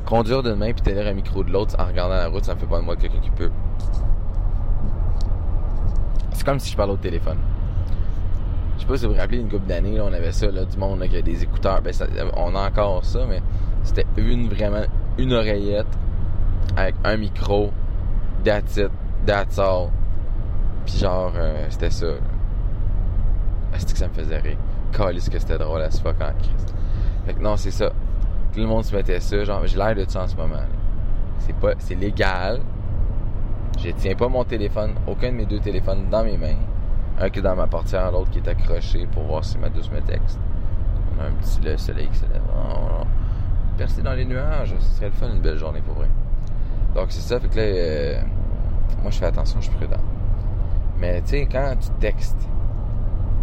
Conduire d'une main puis tenir un micro de l'autre en regardant la route, ça me fait pas de moi quelqu'un qui peut. C'est comme si je parlais au téléphone. Je sais pas si vous vous rappelez, une couple d'années, on avait ça, là, du monde là, qui a des écouteurs. Ben, on a encore ça, mais c'était une vraiment une oreillette avec un micro, that's it. Puis genre, euh, c'était ça. Est-ce que ça me faisait rire? Calisse que c'était drôle à ce fuck en Christ. Fait que non, c'est ça. Tout le monde se mettait ça. Genre, j'ai l'air de ça en ce moment. C'est pas, c'est légal. Je tiens pas mon téléphone, aucun de mes deux téléphones dans mes mains. Un qui est dans ma portière, l'autre qui est accroché pour voir si ma douce me texte. On a un petit le soleil qui se lève. Percé dans les nuages, ce serait le fun une belle journée pour vrai. Donc c'est ça, fait que là, euh, moi je fais attention, je suis prudent. Mais tu sais, quand tu textes,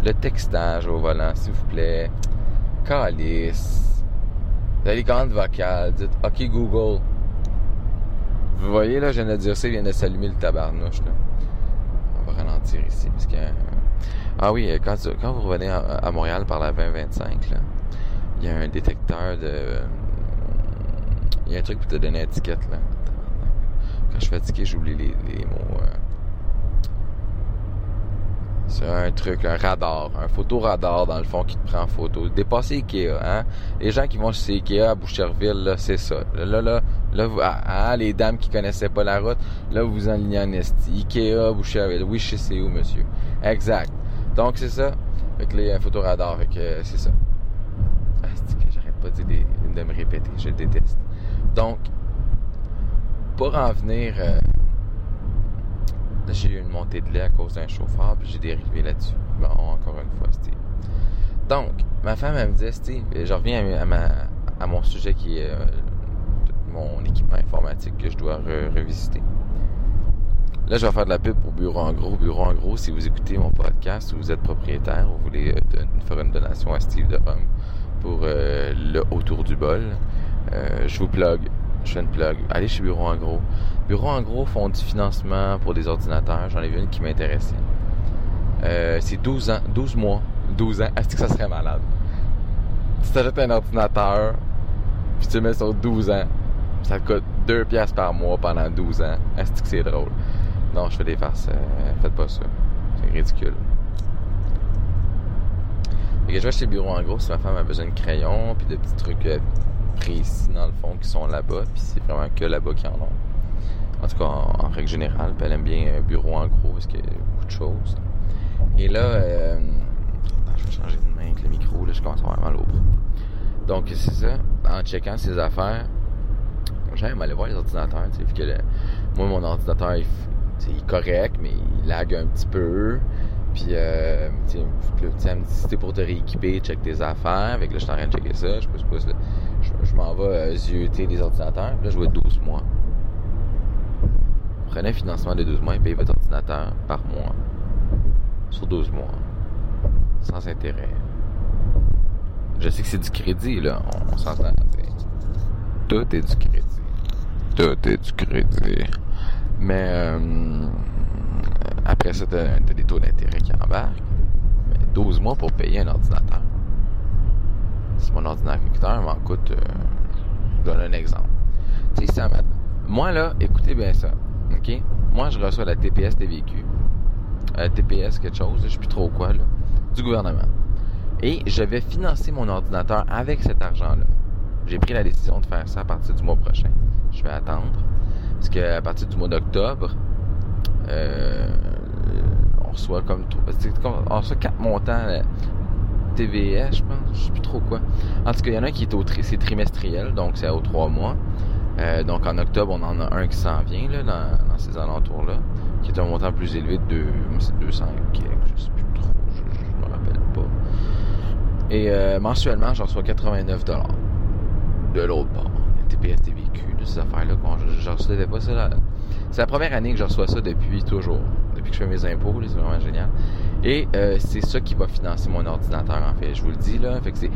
le textage au volant, s'il vous plaît, calice. Vous les commandes vocales, dites OK Google. Vous voyez là, je viens de dire ça, il vient de s'allumer le tabarnouche là. On va ralentir ici parce que. Ah oui, quand, vous revenez à, Montréal par la 2025, là, il y a un détecteur de. Il y a un truc pour te donner une étiquette là. Quand je suis fatigué, j'oublie les, les mots. euh. C'est un truc, un radar, un photoradar dans le fond qui te prend en photo. Dépasser Ikea, hein? Les gens qui vont chez Ikea à Boucherville, c'est ça. Là, là, là, ah, ah, les dames qui connaissaient pas la route, là, vous en lignez en esti. Ikea, Boucherville. Oui, je sais où, monsieur. Exact. Donc, c'est ça. Fait que là, un euh, c'est ça. Ah, que j'arrête pas de, me répéter, je déteste. Donc, pour en venir, euh, j'ai eu une montée de lait à cause d'un chauffeur, puis j'ai dérivé là-dessus. Bon, encore une fois, Steve. Donc, ma femme, elle me disait, Steve, je reviens à, ma, à mon sujet qui est euh, mon équipement informatique que je dois re- revisiter. Là, je vais faire de la pub pour Bureau en gros. Bureau en gros, si vous écoutez mon podcast, si vous êtes propriétaire, vous voulez euh, faire une donation à Steve de Rome pour euh, le autour du bol, je vous plug. Je fais une plug. Allez chez Bureau en gros. Bureau en gros font du financement pour des ordinateurs. J'en ai vu une qui m'intéressait. Euh, c'est 12 ans, 12 mois, 12 ans. Est-ce que ça serait malade? Tu t'achètes un ordinateur, puis tu le mets sur 12 ans. Ça te coûte 2 piastres par mois pendant 12 ans. Est-ce que c'est drôle? Non, je fais des farces. euh, faites pas ça. C'est ridicule. Fait que je vais chez Bureau en gros si ma femme a besoin de crayons puis de petits trucs euh, précis dans le fond qui sont là-bas. Puis c'est vraiment que là-bas qu'ils en ont. En tout cas, en, règle générale, elle aime bien euh, Bureau en gros parce qu'il y a beaucoup de choses. Et là, euh, attends, je vais changer de main avec le micro. Là, je commence à avoir mal au. Donc c'est ça. En checkant ses affaires, j'aime aller voir les ordinateurs. Vu que moi, mon ordinateur, il, il est correct, mais il lag un petit peu. Puis, euh, tu me dit, si t'es pour te rééquiper, check tes affaires. Fait que là, je suis en train de checker ça. Je pousse, pousse, là. Je, m'en vais euh, zioter les ordinateurs. Puis là, je vois 12 mois. Prenez un financement de 12 mois et payez votre ordinateur par mois. Sur 12 mois. Sans intérêt. Je sais que c'est du crédit, là. On, s'entend. Tout est du crédit. Tout est du crédit. Mais euh, après ça, t'as as des taux d'intérêt qui embarquent. Mais 12 mois pour payer un ordinateur. Si mon ordinateur m'en coûte, euh, je donne un exemple. Tu sais, ça m'a- Moi, là, écoutez bien ça. OK? Moi, je reçois la TPS TVQ. Euh, TPS quelque chose, je sais plus trop quoi, là. Du gouvernement. Et je vais financer mon ordinateur avec cet argent-là. J'ai pris la décision de faire ça à partir du mois prochain. Je vais attendre. Parce qu'à partir du mois d'octobre, euh, on reçoit comme, on reçoit quatre montants TVS, je pense, je sais plus trop quoi. En tout cas, il y en a un qui est au tri- c'est trimestriel, donc c'est aux trois mois. Euh, donc en octobre, on en a un qui s'en vient là, dans, ces alentours-là, qui est un montant plus élevé de deux- c'est 200 quelques, je sais plus trop, je, je me rappelle pas. Et euh, mensuellement, je reçois 89 de l'autre bord. TPS, TVQ, de ces affaires-là, je, je recevais pas ça. C'est la première année que je reçois ça depuis toujours. Depuis que je fais mes impôts, c'est vraiment génial. Et euh, c'est ça qui va financer mon ordinateur, en fait. Je vous le dis, là. Fait que c'est...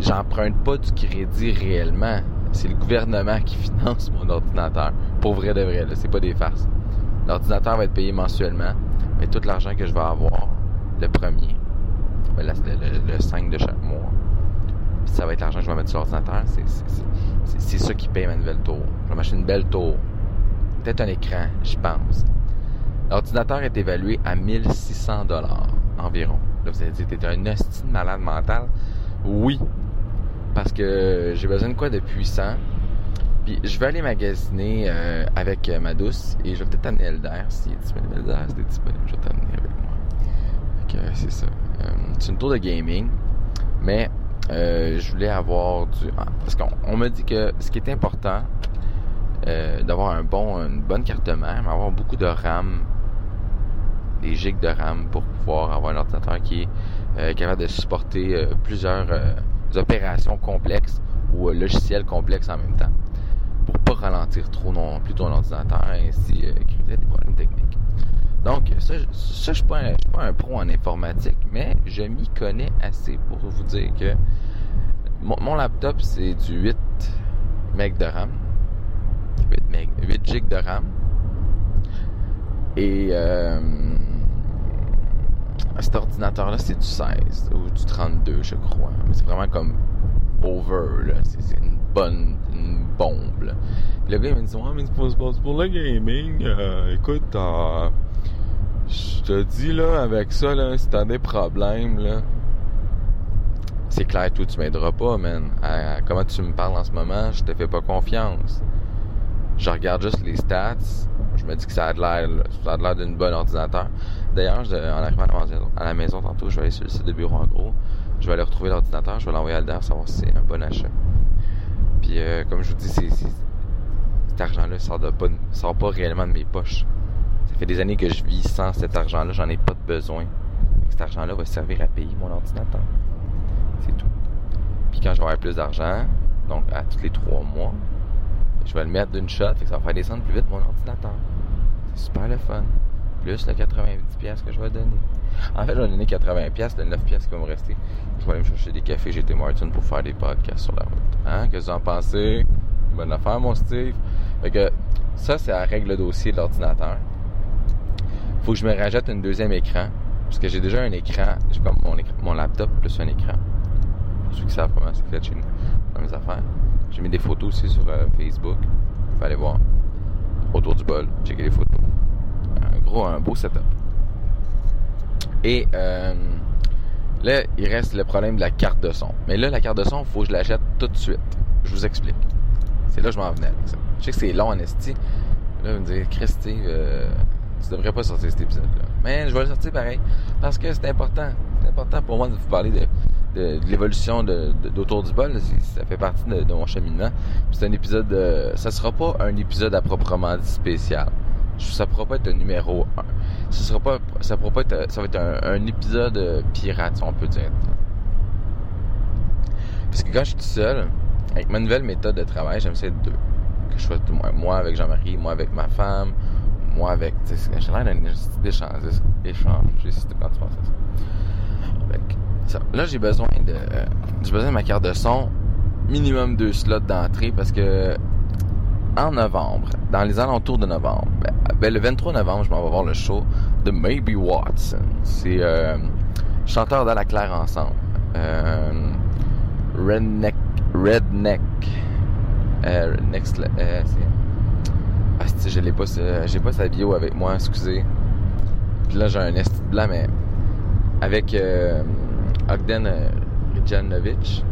J'emprunte pas du crédit réellement. C'est le gouvernement qui finance mon ordinateur. Pour vrai de vrai, là. C'est pas des farces. L'ordinateur va être payé mensuellement, mais tout l'argent que je vais avoir, le premier, le, le- le 5 de chaque mois, ça va être l'argent que je vais mettre sur l'ordinateur. C'est, c'est, c'est, ça qui paye ma nouvelle tour. Je vais m'acheter une belle tour. Peut-être un écran, j'y pense. L'ordinateur est évalué à 1600 dollars environ. Là, vous allez dire, t'es un hostie de malade mental. Oui. Parce que j'ai besoin de quoi de puissant. Puis je vais aller magasiner euh, avec euh, ma douce et je vais peut-être amener Elder s'il est disponible. Elder, si t'es disponible, je vais t'amener avec moi. Que, euh, c'est ça. C'est une tour de gaming, mais je voulais avoir du... ah, Parce qu'on on me dit que ce qui est important, d'avoir un bon, une bonne carte mère, mais avoir beaucoup de RAM, des gigs de RAM pour pouvoir avoir un ordinateur qui est euh, capable de supporter euh, plusieurs euh, opérations complexes ou logiciels complexes en même temps. Pour pas ralentir trop non plus ton ordinateur et ainsi créer des problèmes techniques. Donc ça, je- suis pas, un- suis pas un pro en informatique, mais je m'y connais assez pour vous dire que mon, mon laptop c'est du 8 MB de RAM, 8, meg, 8 GB de RAM. Et cet ordinateur là c'est du 16 ou du 32 je crois, c'est vraiment comme over là, c'est une bonne une bombe là. Le gars il m'a dit ouais mais c'est pour, pour- le gaming, euh, écoute euh, je te dis là avec ça là si t'as des problèmes là c'est clair toi tu m'aideras pas man. Comment tu me parles en ce moment je te fais pas confiance. Je regarde juste les stats. Je me dis que ça a l'air ça a l'air d'une bonne ordinateur d'ailleurs en arrivant à la, maison, tantôt je vais aller sur le site de bureau en gros. Je vais aller retrouver l'ordinateur je vais l'envoyer à Alder savoir si c'est un bon achat. Puis euh, comme je vous dis cet argent là sort, pas, sort pas réellement de mes poches. Ça fait des années que je vis sans cet argent là j'en ai pas de besoin. Cet argent là va servir à payer mon ordinateur. C'est tout. Puis quand je vais avoir plus d'argent donc à tous les trois mois je vais le mettre d'une shot, fait que ça va faire descendre plus vite mon ordinateur. C'est super le fun. Plus le 90$ piastres que je vais donner. En fait, je vais donner 80$, piastres, le 9$ piastres qui va me rester. Je vais aller me chercher des cafés GT Martin pour faire des podcasts sur la route. Hein? Qu'est-ce que vous en pensez? Bonne affaire, mon Steve. Fait que ça, c'est la règle dossier de l'ordinateur. Faut que je me rajoute un deuxième écran. Parce que j'ai déjà un écran. J'ai comme mon, mon laptop plus un écran. Pour ceux qui savent comment c'est fait chez nous, dans mes affaires. J'ai mis des photos aussi sur euh, Facebook. Vous pouvez aller voir. Autour du bol, checker les photos. Un beau setup. Et euh, là, il reste le problème de la carte de son. Mais là, la carte de son, il faut que je l'achète tout de suite. Je vous explique. C'est là que je m'en venais avec ça. Je sais que c'est long en esti. Là, vous me direz, Christy, euh, tu devrais pas sortir cet épisode-là. Mais je vais le sortir pareil. Parce que c'est important. C'est important pour moi de vous parler de, l'évolution d'Autour du bol. Ça fait partie de, mon cheminement. C'est un épisode... de- ça sera pas un épisode à proprement dit spécial. Ça pourra pas être un numéro 1. Ce sera pas... Ça pourra pas être... Ça va être un, épisode euh, pirate, si on peut dire. Parce que quand je suis tout seul, avec ma nouvelle méthode de travail, j'aime ça être deux. Que je sois tout- moi, moi avec Jean-Marie, moi avec ma femme, moi avec. J'ai l'air d'un échange. Échange. Quand tu penses à ça. Que, ça. Là, j'ai besoin de. euh, J'ai besoin de ma carte de son. Minimum deux slots d'entrée parce que. En novembre, dans les alentours de novembre, ben, le 23 novembre, je m'en vais voir le show de Maybe Watson. C'est euh, chanteur dans la claire ensemble. Euh, Redneck. Redneck. Euh, next, euh. Ah, je l'ai pas, j'ai pas sa bio avec moi, excusez. Puis là, j'ai un esti blanc, mais avec Ogden Rijanovic,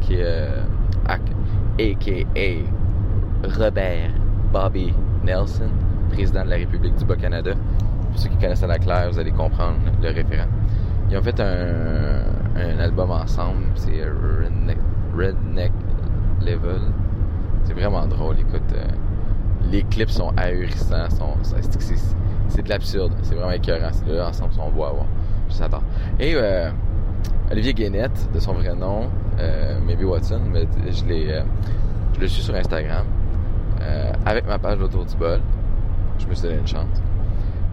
qui est a.k.a. Robert Bobby Nelson, président de la République du Bas-Canada, Pour ceux qui connaissent à la claire, vous allez comprendre le référent. Ils ont fait un, album ensemble, c'est Redneck, Level. C'est vraiment drôle, écoute. euh, les clips sont ahurissants, c'est, c'est- c'est de l'absurde, c'est vraiment écœurant. Ces deux ensemble sont beaux à voir. J'adore. Et euh, Olivier Guénette, de son vrai nom, euh, Maybe Watson, mais je le suis sur Instagram euh, avec ma page autour du bol. Je me suis donné une chance.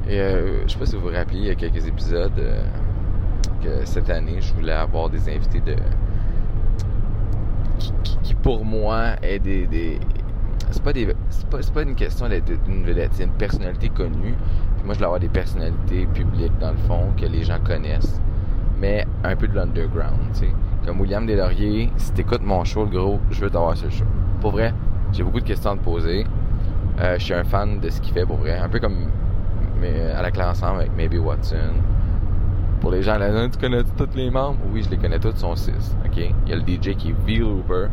Et euh, je sais pas si vous vous rappelez, il y a quelques épisodes euh, que cette année, je voulais avoir des invités de qui, pour moi est des, c'est pas des c'est pas, pas une question d'être une vedette, c'est une personnalité connue. Puis moi je voulais avoir des personnalités publiques dans le fond que les gens connaissent, mais un peu de l'underground, tu sais. Comme William Deslauriers, si t'écoutes mon show, le gros, je veux t'avoir le show. Pour vrai, j'ai beaucoup de questions à te poser. Euh, je suis un fan de ce qu'il fait pour vrai. Un peu comme mais, à la classe ensemble avec Maybe Watson. Pour les gens là, tu connais tous les membres? Oui, je les connais tous, ils sont six. Il y a le DJ qui est V-Looper.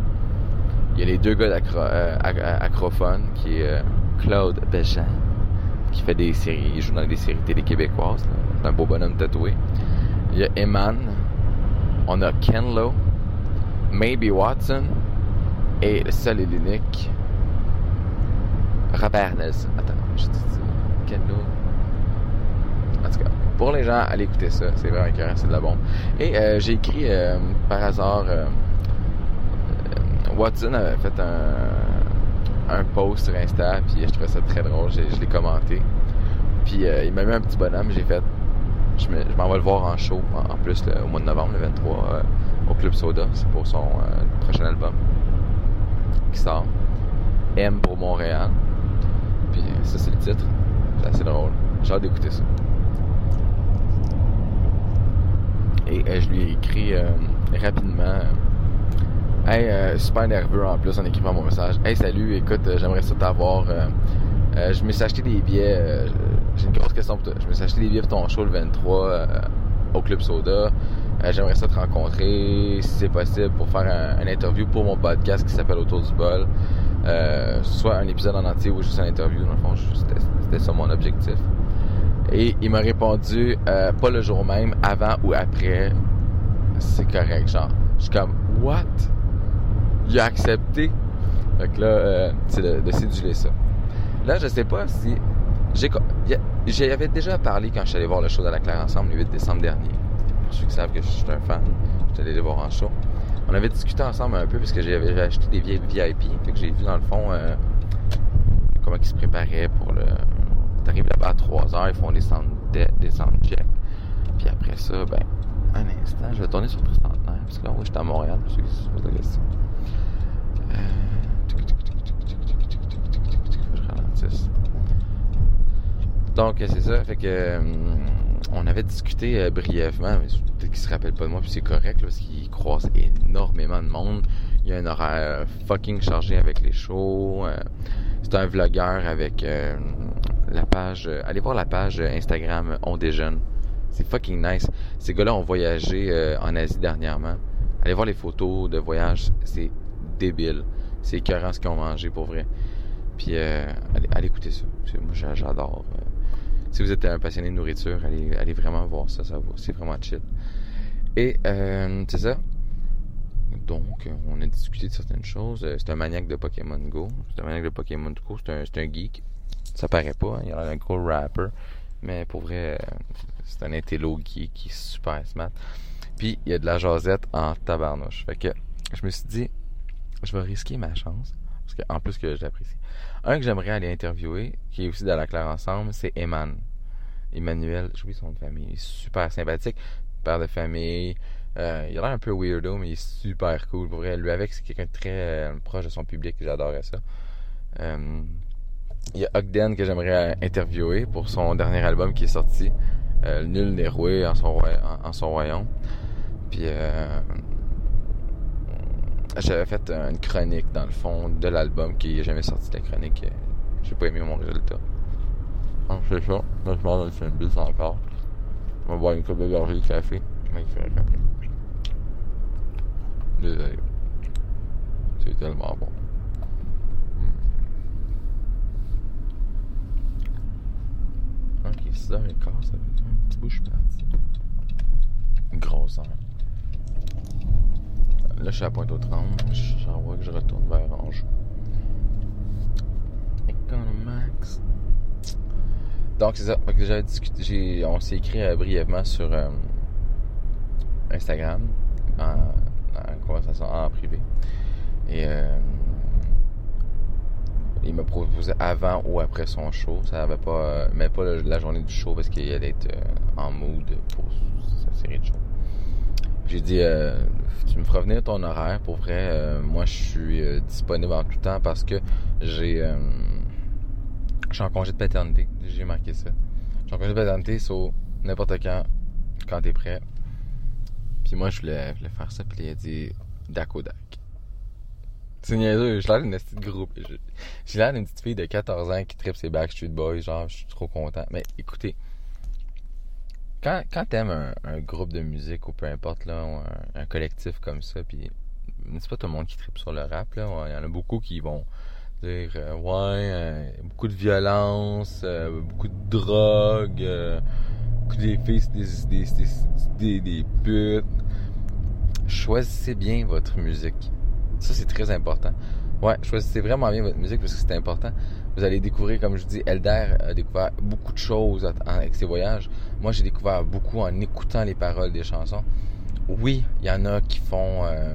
Il y a les deux gars d'acro euh, euh, qui est euh, Claude Béchamp qui fait des séries, il joue dans des séries télé québécoises. C'est un beau bonhomme tatoué. Il y a Eman. On a Ken Lo. Maybe Watson. Et le seul et l'unique. Robert Nelson. Attends, je te dis. Ken Lo. En tout cas, pour les gens, allez écouter ça. C'est vraiment écœurant, c'est de la bombe. Et euh, j'ai écrit euh, par hasard. euh, Watson avait fait un, un post sur Insta, puis je trouvais ça très drôle. Je l'ai commenté. Puis il m'a mis un petit bonhomme. J'ai fait. Je me- je m'en vais le voir en show, en, plus, au mois de novembre, le 23, euh, au Club Soda. C'est pour son prochain album qui sort. M pour Montréal. Puis ça, c'est le titre. C'est assez drôle. J'ai hâte d'écouter ça. Et euh, je lui ai écrit euh, rapidement. Hey, euh, super nerveux en plus en écrivant mon message. Hey, salut, écoute, j'aimerais ça t'avoir. je me suis acheté des billets. J'ai une grosse question pour toi. Je me suis acheté des billets pour ton show le 23 euh, au Club Soda. Euh, j'aimerais ça te rencontrer, si c'est possible, pour faire un, un interview pour mon podcast qui s'appelle Autour du bol. Euh, soit un épisode en entier ou juste une interview, dans le fond. C'était ça mon objectif. Et il m'a répondu, euh, pas le jour même, avant ou après. C'est correct, genre. Je suis comme, what? Il a accepté. Fait que là, c'est de, de céduler ça. Là, je sais pas si. J'avais déjà parlé quand je suis allé voir le show de la Claire ensemble le 8 décembre dernier pour ceux qui savent que je suis un fan. J'étais allé les voir en show. On avait discuté ensemble un peu parce que j'avais acheté des vieilles VIP. Fait que j'ai vu dans le fond comment ils se préparaient pour le. T'arrives là-bas à 3 heures, ils font des sound, des. Puis après ça, ben, un instant, je vais tourner sur le centenaire. Parce que là, moi, j'étais à Montréal, pour ceux qui se posent la question. Euh... Je ralentisse. Donc, c'est ça. Fait que on avait discuté euh, brièvement, mais peut-être qu'il se rappelle pas de moi, puis c'est correct, là, parce qu'il croise énormément de monde. Il y a un horaire fucking chargé avec les shows. euh, c'est un vlogueur avec euh, la page. allez voir la page Instagram On Déjeune. C'est fucking nice. Ces gars-là ont voyagé en Asie dernièrement. Allez voir les photos de voyage. C'est débile. C'est écœurant ce qu'ils ont mangé pour vrai. Puis allez, allez écouter ça. Moi j'a- j'adore. Si vous êtes un passionné de nourriture, allez, allez vraiment voir ça. ça c'est vraiment chill. Et euh, c'est ça. Donc, on a discuté de certaines choses. Euh, C'est un maniaque de Pokémon Go. C'est un maniaque de Pokémon Go. C'est un, un geek. Ça paraît pas. hein. Il a l'air d'un gros rapper. Mais pour vrai, euh, c'est un intello geek qui est super smart. Puis, il y a de la jasette en tabarnouche. Fait que, je me suis dit, je vais risquer ma chance. Parce que, en plus que j'apprécie. Un que j'aimerais aller interviewer, qui est aussi dans la claire ensemble, c'est Eman. Emmanuel, j'oublie son famille. Il est super sympathique. Père de famille. Euh, il a l'air un peu weirdo, mais il est super cool. Pour lui avec, c'est quelqu'un de très euh, proche de son public. J'adorais ça. Euh, il y a Ogden que j'aimerais interviewer pour son dernier album qui est sorti. Nul n'est roué en son, en, en son royaume. Puis j'avais fait une chronique dans le fond de l'album qui n'est jamais sorti de la chronique. Euh, j'ai pas aimé mon résultat. Donc c'est ça. Là je mange un bus encore. On va boire une coupe de gorgée de café. Désolé. C'est tellement bon. Hmm. Ok, 6h15, ça fait un petit bout, je parti. Grosse heure à Pointe-aux-Trembles. J'en vois que je retourne vers Anjou. Economax. Donc, c'est ça. On s'est écrit euh, brièvement sur euh, Instagram, en, conversation en privé. Et euh, il m'a proposé avant ou après son show. Ça avait pas, mais pas la journée du show parce qu'il allait être en mood pour sa série de shows. J'ai dit, euh, tu me feras venir ton horaire. Pour vrai, euh, moi, je suis euh, disponible en tout temps parce que j'ai, euh, je suis en congé de paternité. J'ai marqué ça. Je suis en congé de paternité, so n'importe quand, quand t'es prêt. Puis moi, je voulais, faire ça. Puis il a dit, dac au dac. C'est niaiseux, j'ai l'air d'une petite groupe. J'ai l'air d'une petite fille de 14 ans qui tripe ses Backstreet Boys, genre, je suis trop content. Mais écoutez, quand, t'aimes un, groupe de musique ou peu importe, là, un, collectif comme ça, puis c'est pas tout le monde qui tripe sur le rap, là. Il y en a beaucoup qui vont dire, euh, ouais, euh, beaucoup de violence, euh, beaucoup de drogue, beaucoup des filles, des, des, des, des, putes. Choisissez bien votre musique. Ça, c'est très important. Ouais, choisissez vraiment bien votre musique parce que c'est important. Vous allez découvrir, comme je dis, Elder a découvert beaucoup de choses avec ses voyages. Moi, j'ai découvert beaucoup en écoutant les paroles des chansons. Oui, il y en a qui font euh,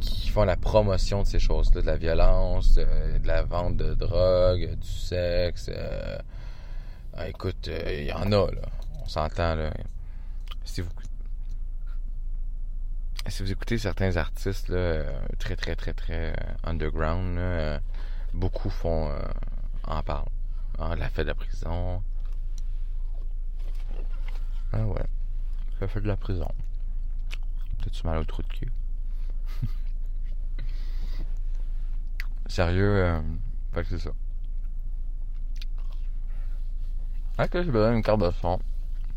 qui, font la promotion de ces choses-là, de la violence, de, la vente de drogue, du sexe. euh, ah, écoute, euh, il y en a là. On s'entend là. Si vous si vous écoutez certains artistes là, euh, très très très très euh, underground, là, beaucoup font euh, en parlent. Ah, la fête de la prison. Ah ouais. La fête de la prison. T'as-tu mal au trou de cul? Sérieux, euh, fait que c'est ça. Fait que j'ai besoin d'une carte de son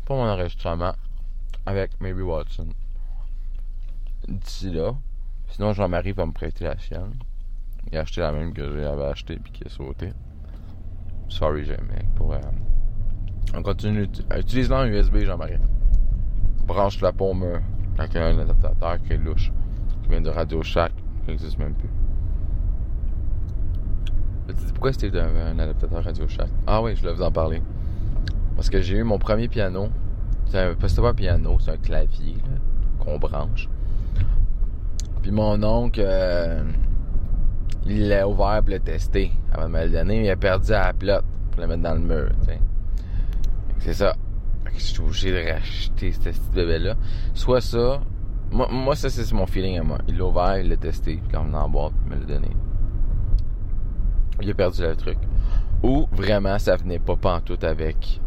pour mon enregistrement avec Maybe Watson d'ici là. Sinon, Jean-Marie va me prêter la sienne. Il a acheté la même que j'avais acheté puis qui a sauté. Sorry, mec. Pour, euh, On continue. ut- Utilise-la en USB, Jean-Marie. Branche la paume euh, avec un adaptateur qui est louche. Qui vient de Radio Shack. Qui n'existe même plus. Je dis pourquoi c'était un, adaptateur Radio Shack? Ah oui, je voulais vous en parler. Parce que j'ai eu mon premier piano. C'est pas un piano, c'est un clavier qu'on branche. Puis mon oncle, euh, il l'a ouvert pour le tester avant de me le donner, mais il a perdu à la plotte pour le mettre dans le mur, C'est ça. Je suis obligé de racheter ce petit bébé-là. Soit ça, moi, ça c'est mon feeling à moi. Il l'a ouvert, il l'a testé, puis l'a emmené en boîte, il me l'a donné. Il a perdu le truc. Ou vraiment ça venait pas pantoute avec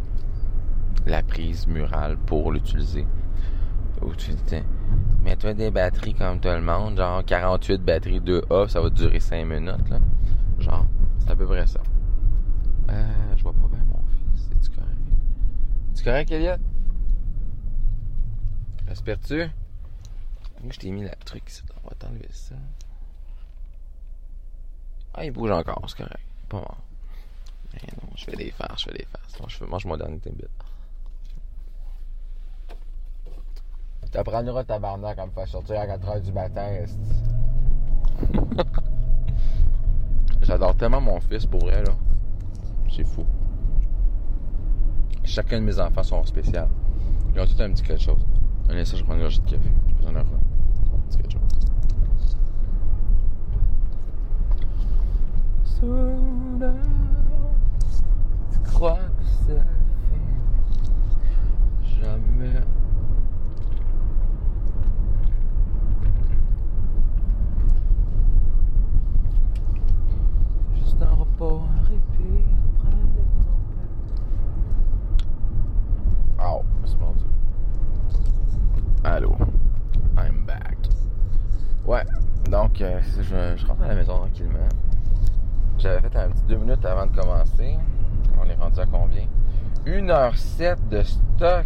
la prise murale pour l'utiliser. Ou tu dis, mets-toi des batteries comme tout le monde, genre 48 batteries 2A, ça va durer 5 minutes, là. Genre, c'est à peu près ça. Euh, je vois pas bien mon fils, c'est-tu correct? C'est correct, Elliot? Respires-tu? Je t'ai mis le truc ici, on va t'enlever ça. Ah, il bouge encore, c'est correct. Pas mort. Mais non, je fais des farces, je fais des farces. Je mange mon dernier Timbit. T'apprendras tabarnak à me faire sortir à 4h du matin. J'adore tellement mon fils pour vrai, là. C'est fou. Chacun de mes enfants sont spéciaux. Ils ont tous un petit quelque chose. Un instant, je prends une gorgée de café. J'ai besoin d'un un petit quelque chose. Soudain, tu crois que la fin. Jamais. Juste un. Oh, c'est mordu. Allô. I'm back. Ouais, donc euh, je, rentre à la maison tranquillement. J'avais fait un petit deux minutes avant de commencer. On est rendu à combien? 1h07 de stock.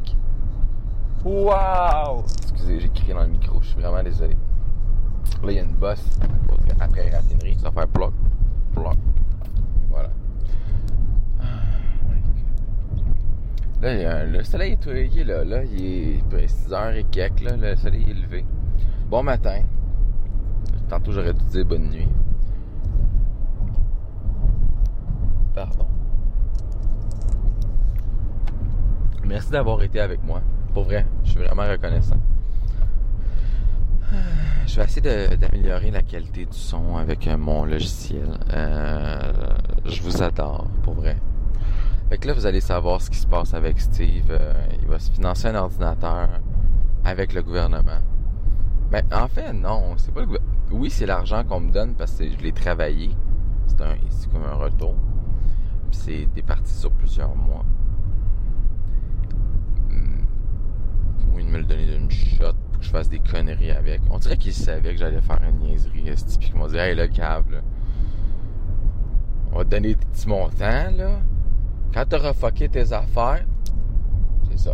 Wow! Excusez, j'ai crié dans le micro, je suis vraiment désolé. Là, il y a une bosse après la raffinerie, ça va faire bloc, bloc. Voilà. Ah, my God. Là, il y a le soleil est, il est là, là, il est 6h et quelques, là, le soleil est levé. Bon matin. Tantôt, j'aurais dû dire bonne nuit. Pardon. Merci d'avoir été avec moi. Pour vrai, je suis vraiment reconnaissant. Je vais essayer d'améliorer la qualité du son avec mon logiciel. Euh, je vous adore, pour vrai. Fait que là, vous allez savoir ce qui se passe avec Steve. Euh, il va se financer un ordinateur avec le gouvernement. Ben, en fait, non, c'est pas le. Oui, c'est l'argent qu'on me donne parce que je l'ai travaillé. C'est comme un retour. Puis c'est départi sur plusieurs mois. Hmm. Ou il me le donnait d'une shot pour que je fasse des conneries avec. On dirait qu'il savait que j'allais faire une niaiserie. qu'ils m'ont dit, hey, le câble, là, on va te donner des petits montants, là. Quand t'auras fucké tes affaires, c'est ça.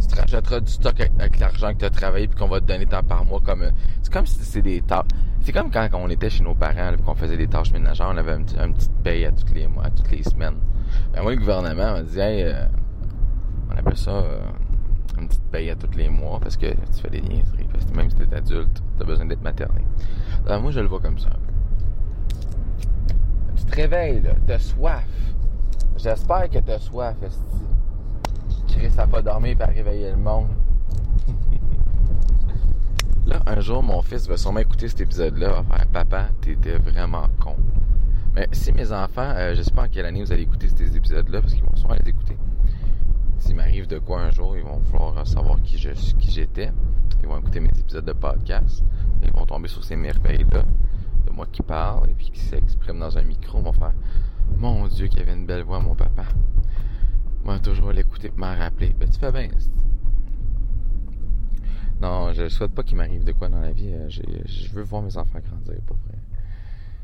Tu te rachèteras du stock avec, l'argent que tu as travaillé puis qu'on va te donner tant par mois comme euh, c'est comme si c'est des tâches c'est comme quand on était chez nos parents puis qu'on faisait des tâches ménagères on avait un petit, un petit paye à toutes les mois à toutes les semaines. Ben moi le gouvernement m'a dit hey, euh, on appelle ça euh, une petite paye à tous les mois parce que tu fais des niaiseries parce que même si t'es adulte t'as besoin d'être materné. Alors, moi je le vois comme ça tu te réveilles là t'as soif j'espère que t'as soif esti. Chris a pas dormi pour réveiller le monde. là, un jour, mon fils va sûrement écouter cet épisode-là, va faire Papa, t'étais vraiment con. Mais si mes enfants, euh, je sais pas en quelle année vous allez écouter ces épisodes-là, parce qu'ils vont sûrement les écouter. S'il m'arrive de quoi un jour, ils vont vouloir savoir qui je qui j'étais. Ils vont écouter mes épisodes de podcast. Ils vont tomber sur ces merveilles-là, de moi qui parle et puis qui s'exprime dans un micro. Ils vont faire Mon Dieu, qu'il avait une belle voix, mon papa. Moi, toujours l'écouter m'en rappeler. Ben, tu fais bien. Non, je souhaite pas qu'il m'arrive de quoi dans la vie. Euh, Je veux voir mes enfants grandir, pour vrai.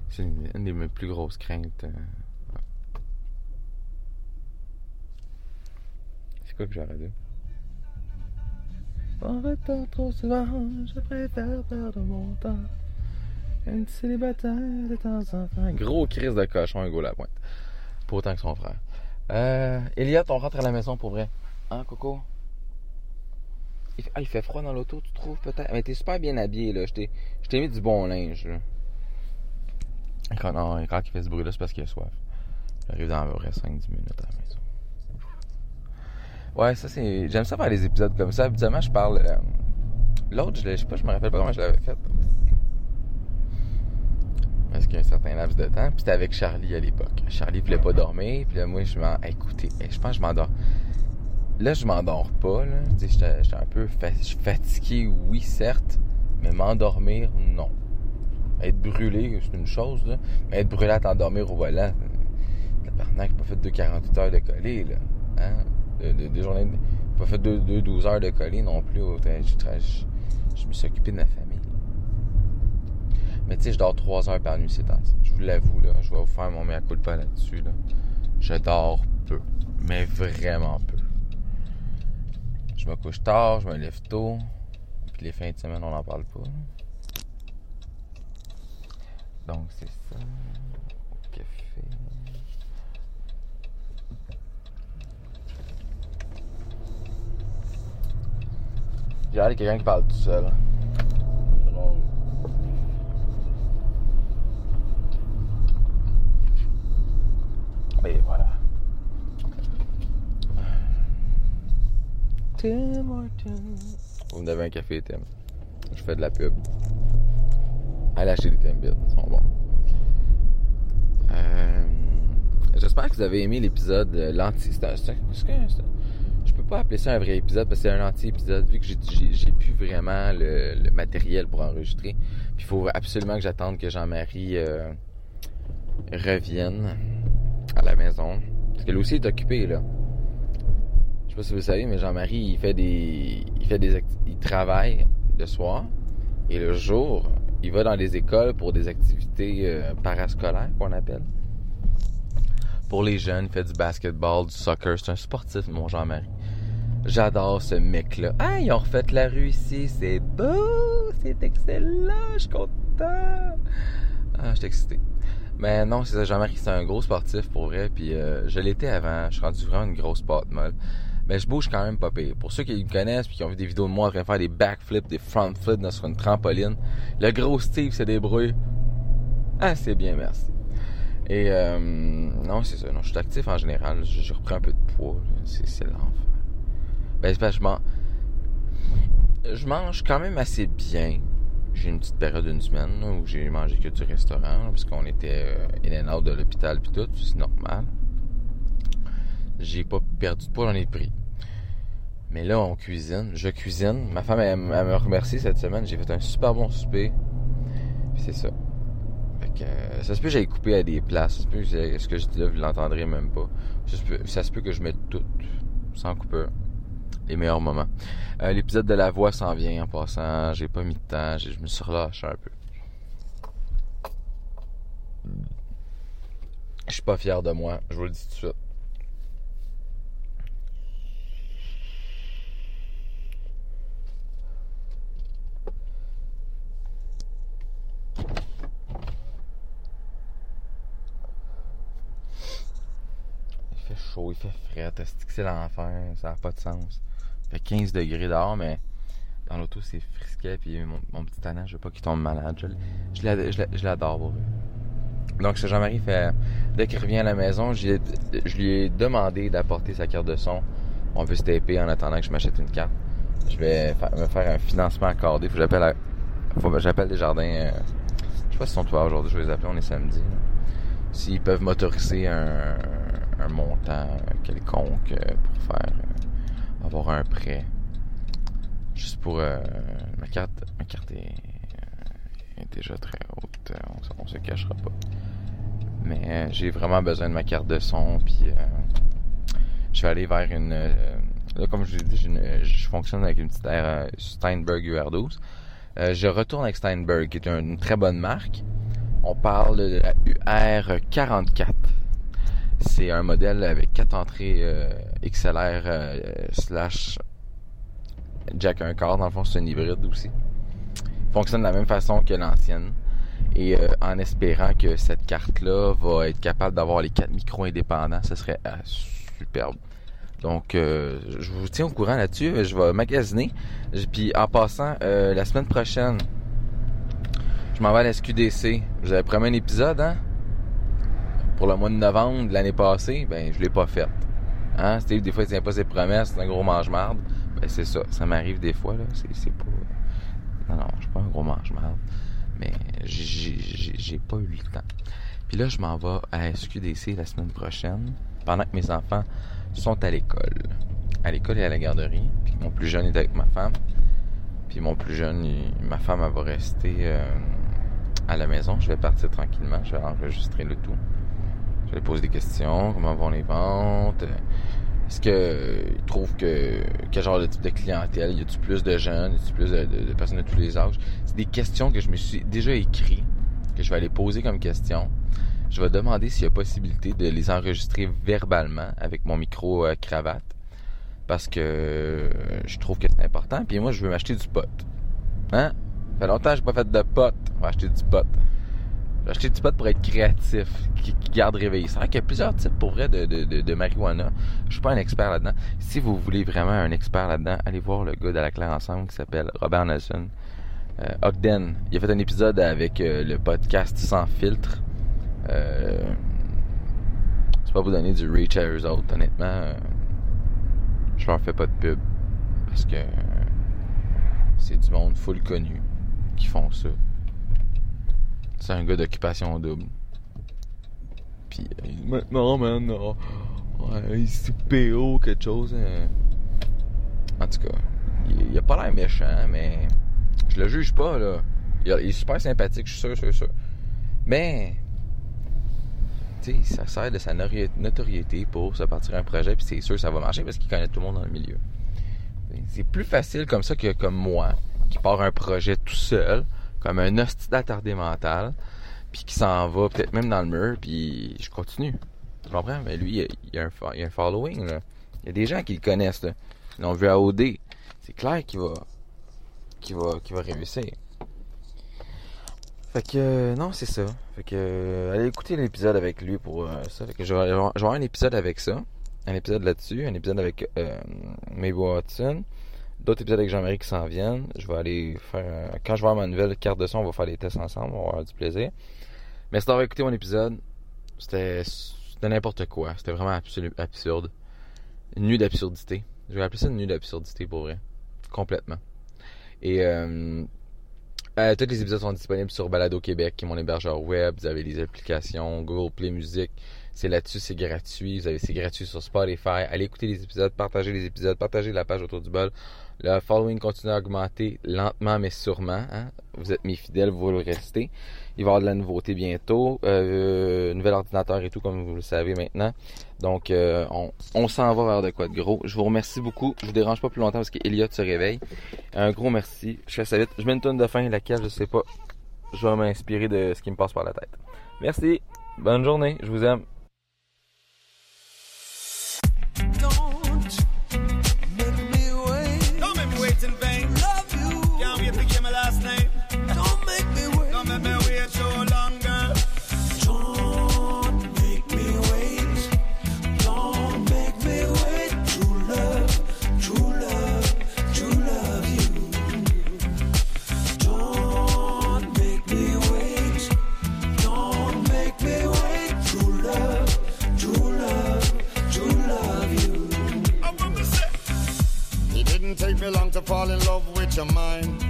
C'est une, une de mes plus grosses craintes. euh. C'est quoi que j'ai arrêté? On répète trop souvent, je préfère perdre mon temps. Un petit célibataire de temps en temps. Gros crise de cochon, Hugo Lapointe. Pas autant que son frère. Euh, Elliot, on rentre à la maison pour vrai. Hein, Coco? Ah, il fait froid dans l'auto, tu trouves peut-être? Mais t'es super bien habillé, là. Je t'ai mis du bon linge, là. Quand, non, quand il fait ce bruit-là, c'est parce qu'il a soif. J'arrive dans à peu près 5-10 minutes à la maison. Ouais, ça, c'est. J'aime ça faire des épisodes comme ça. Habituellement, je parle. euh, L'autre, je je sais pas, je me rappelle pas comment je l'avais fait. Parce qu'il y a un certain laps de temps. Puis c'était avec Charlie à l'époque. Charlie voulait pas dormir. Puis là, moi, je m'en. Écoutez, eh, je pense que je m'endors. Là, je m'endors pas, là. J'étais- un peu fatigué, oui, certes. Mais m'endormir, non. Être brûlé, c'est une chose, là. Mais être brûlé à t'endormir au volant, tabarnak, j'ai pas fait 2,48 heures de coller, là. Hein? De, de- de journées. de- j'ai pas fait 2, 12 heures de coller non plus. je- je me suis occupé de ma famille. Mais tu sais, je dors 3 heures par nuit ces temps-ci. Je vous l'avoue, là. Je vais vous faire mon mea culpa là-dessus, là. Je dors peu. Mais vraiment peu. Je me couche tard, je me lève tôt. Puis les fins de semaine, on n'en parle pas. Donc, c'est ça. Café. J'ai l'air quelqu'un qui parle tout seul. Drôle. Voilà. Tim Hortons. Vous me un café, Tim. Je fais de la pub. Allez acheter des Timbits, ils sont bons. Euh, J'espère que vous avez aimé l'épisode euh, l'anti. Je peux pas appeler ça un vrai épisode parce que c'est un anti-épisode vu que j'ai- plus vraiment le, matériel pour enregistrer. Il faut absolument que j'attende que Jean-Marie euh, revienne à la maison. Parce que lui aussi est occupé là. Je sais pas si vous savez, mais Jean-Marie il fait des. il fait des il travaille le soir et le jour, il va dans les écoles pour des activités euh, parascolaires qu'on appelle. Pour les jeunes, il fait du basketball, du soccer. C'est un sportif, mon Jean-Marie. J'adore ce mec-là. Ah, ils ont refait la rue ici. C'est beau. C'est excellent. Je suis content. Ah, je suis excité. Mais non, c'est ça. Jean-Marie, c'est un gros sportif pour vrai. Puis euh, je l'étais avant. Je suis rendu vraiment une grosse pâte molle. ben je bouge quand même pas pire. Pour ceux qui me connaissent puis qui ont vu des vidéos de moi en train de faire des backflips, des front flips dans- sur une trampoline, le gros Steve se débrouille. C'est bien, merci. Et euh, non, c'est ça. Non, je suis actif en général. Je, reprends un peu de poids. C'est, l'enfer. Ben, c'est que je. Je mange quand même assez bien. J'ai une petite période d'une semaine où j'ai mangé que du restaurant parce qu'on était euh, in and out de l'hôpital puis tout. C'est normal. J'ai pas perdu de poids, j'en ai pris. Mais là, on cuisine. Je cuisine. Ma femme, elle, me remercie cette semaine. J'ai fait un super bon souper. Puis c'est ça. Fait que, euh, ça se peut que j'aille couper à des places. Ça se peut que ce que je dis là, vous l'entendrez même pas. Ça se peut, que je mette tout, sans coupeur. Les meilleurs moments. Euh, L'épisode de la voix s'en vient en passant. J'ai pas mis de temps. Je me suis relâché un peu. Je suis pas fier de moi. Je vous le dis tout de suite. Il fait chaud, il fait frais, c'est l'enfer, ça n'a pas de sens. Fait 15 degrés dehors, mais dans l'auto c'est frisquet, puis mon, mon petit tannant, je veux pas qu'il tombe malade. Je, l'adore. pour vrai. Donc, ce Jean-Marie fait, dès qu'il revient à la maison, je lui ai, demandé d'apporter sa carte de son. On veut se taper en attendant que je m'achète une carte. Je vais me faire un financement accordé. Faut que j'appelle, à- j'appelle des jardins. euh, je sais pas si sont ouverts aujourd'hui, je vais les appeler, on est samedi. s'ils peuvent m'autoriser un, un montant quelconque euh, pour faire euh, avoir un prêt. Juste pour euh, ma carte ma carte est, euh, déjà très haute, on, on se cachera pas. Mais euh, j'ai vraiment besoin de ma carte de son puis je vais aller vers une là comme je l'ai dit, je fonctionne avec une petite euh, Steinberg UR12. Euh, je retourne avec Steinberg qui est un- une très bonne marque. On parle de la UR44. C'est un modèle avec quatre entrées euh, XLR euh, slash jack un quart. Dans le fond, c'est un hybride aussi. Fonctionne de la même façon que l'ancienne. Et euh, en espérant que cette carte-là va être capable d'avoir les quatre micros indépendants, ce serait superbe. Donc, je vous tiens au courant là-dessus. Je vais magasiner. Puis, en passant, la semaine prochaine, je m'en vais à la SQDC. Vous avais promis un épisode, hein? Pour le mois de novembre de l'année passée, ben je l'ai pas fait. Hein? Steve, des fois, il tient pas ses promesses, c'est un gros mange-marde. Ben c'est ça, ça m'arrive des fois, là. C'est, pas. Non, non, je suis pas un gros mange-marde. Mais j'ai, pas eu le temps. Puis là, je m'en vais à SQDC la semaine prochaine, pendant que mes enfants sont à l'école. À l'école et à la garderie. Puis mon plus jeune est avec ma femme. Puis mon plus jeune, ma femme, elle va rester euh, à la maison. Je vais partir tranquillement. Je vais enregistrer le tout. Je vais poser des questions. Comment vont les ventes? Euh, Est-ce que euh, ils trouvent que quel genre de type de clientèle? Y a-tu plus de jeunes? Y a-tu plus de, personnes de tous les âges? C'est des questions que je me suis déjà écrit, que je vais aller poser comme question. Je vais demander s'il y a possibilité de les enregistrer verbalement avec mon micro euh, cravate. Parce que euh, je trouve que c'est important. Puis moi, je veux m'acheter du pot. Hein? Ça fait longtemps que j'ai pas fait de pot. On va acheter du pot. Acheté du pot pour être créatif, qui, garde réveillé. C'est vrai qu'il y a plusieurs types pour vrai de, de, de, de marijuana. Je suis pas un expert là-dedans. Si vous voulez vraiment un expert là-dedans, allez voir le gars de la Claire Ensemble qui s'appelle Robert Nelson. Euh, Ogden. Il a fait un épisode avec euh, le podcast Sans filtre. Euh, c'est pas vous donner du reach à eux autres, honnêtement. euh, je leur fais pas de pub. Parce que c'est du monde full connu qui font ça. C'est un gars d'occupation double. Puis euh, maintenant, man, non. Ouais, c'est PO, quelque chose. hein. En tout cas, il, il a pas l'air méchant, mais je le juge pas, là. Il, il est super sympathique, je suis sûr, sûr, sûr. Mais, tu sais, ça sert de sa notoriété pour se partir un projet, puis c'est sûr que ça va marcher parce qu'il connaît tout le monde dans le milieu. C'est plus facile comme ça que comme moi, qui part un projet tout seul, comme un hostie d'attardé mental, puis qui s'en va peut-être même dans le mur, puis je continue. Tu comprends? Mais lui, il y a, un, il a un following, là. Il y a des gens qui le connaissent, là. Ils l'ont vu à OD. C'est clair qu'il va, qu'il va, qu'il va réussir. Fait que, euh, non, c'est ça. Fait que, euh, allez écouter l'épisode avec lui pour euh, ça. Fait que je vais, avoir un épisode avec ça. un épisode là-dessus, un épisode avec Mabel Watson, d'autres épisodes avec Jean-Marie qui s'en viennent. Je vais aller faire. Quand je vais avoir ma nouvelle carte de son, on va faire des tests ensemble, on va avoir du plaisir. Merci d'avoir écouté mon épisode. C'était n'importe quoi. C'était vraiment absurde. Une nuit d'absurdité. Je vais appeler ça une nuit d'absurdité pour vrai. Complètement. Et euh, euh, tous les épisodes sont disponibles sur Balado Québec, qui est mon hébergeur web. Vous avez les applications Google Play Music. C'est là-dessus, c'est gratuit. Vous avez c'est gratuit sur Spotify. Allez écouter les épisodes, partagez les épisodes, partagez la page autour du bol. Le following continue à augmenter lentement mais sûrement. hein. Vous êtes mes fidèles, vous le restez. Il va y avoir de la nouveauté bientôt. Euh, nouvel ordinateur et tout, comme vous le savez maintenant. Donc, euh, on, s'en va vers de quoi de gros. Je vous remercie beaucoup. Je vous dérange pas plus longtemps parce qu'Eliott se réveille. Un gros merci. Je fais ça vite. Je mets une tonne de fin, laquelle je sais pas. Je vais m'inspirer de ce qui me passe par la tête. Merci. Bonne journée. Je vous aime. Me long to fall in love with your mind.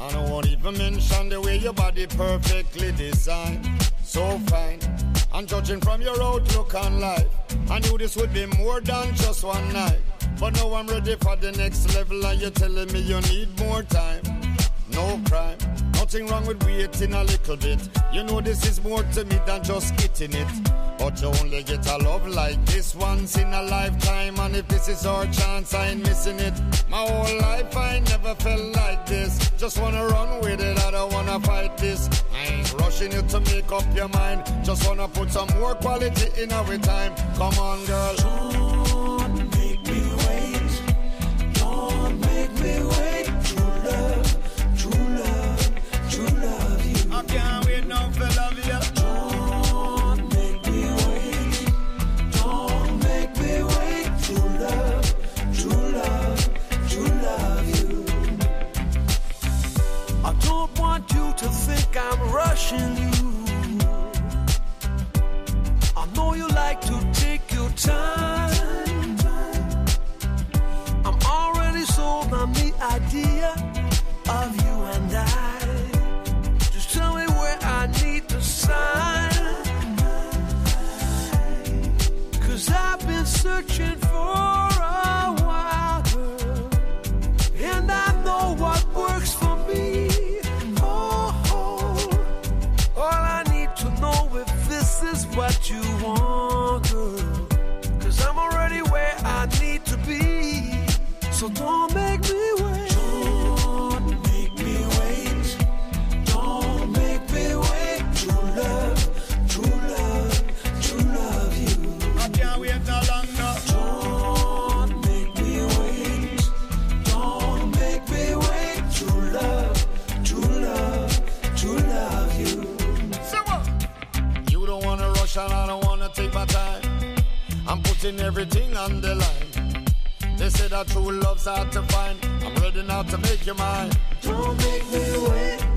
And I won't even mention the way your body perfectly designed. So fine. And judging from your outlook on life, I knew this would be more than just one night. But now I'm ready for the next level, and you're telling me you need more time. No crime, nothing wrong with waiting a little bit. You know this is more to me than just getting it. But you only get a love like this once in a lifetime, and if this is our chance, I ain't missing it. My whole life I never felt like this. Just wanna run with it, I don't wanna fight this. I ain't rushing you to make up your mind. Just wanna put some more quality in our time. Come on, girl. Think I'm rushing you. I know you like to take your time. I'm already sold on the idea of you and I. Just tell me where I need to sign. Cause I've been searching for what you want, girl. Cause I'm already where I need to be. So don't make me wait. Putting everything on the line. They say that true love's hard to find. I'm ready now to make you mine. Don't make me wait.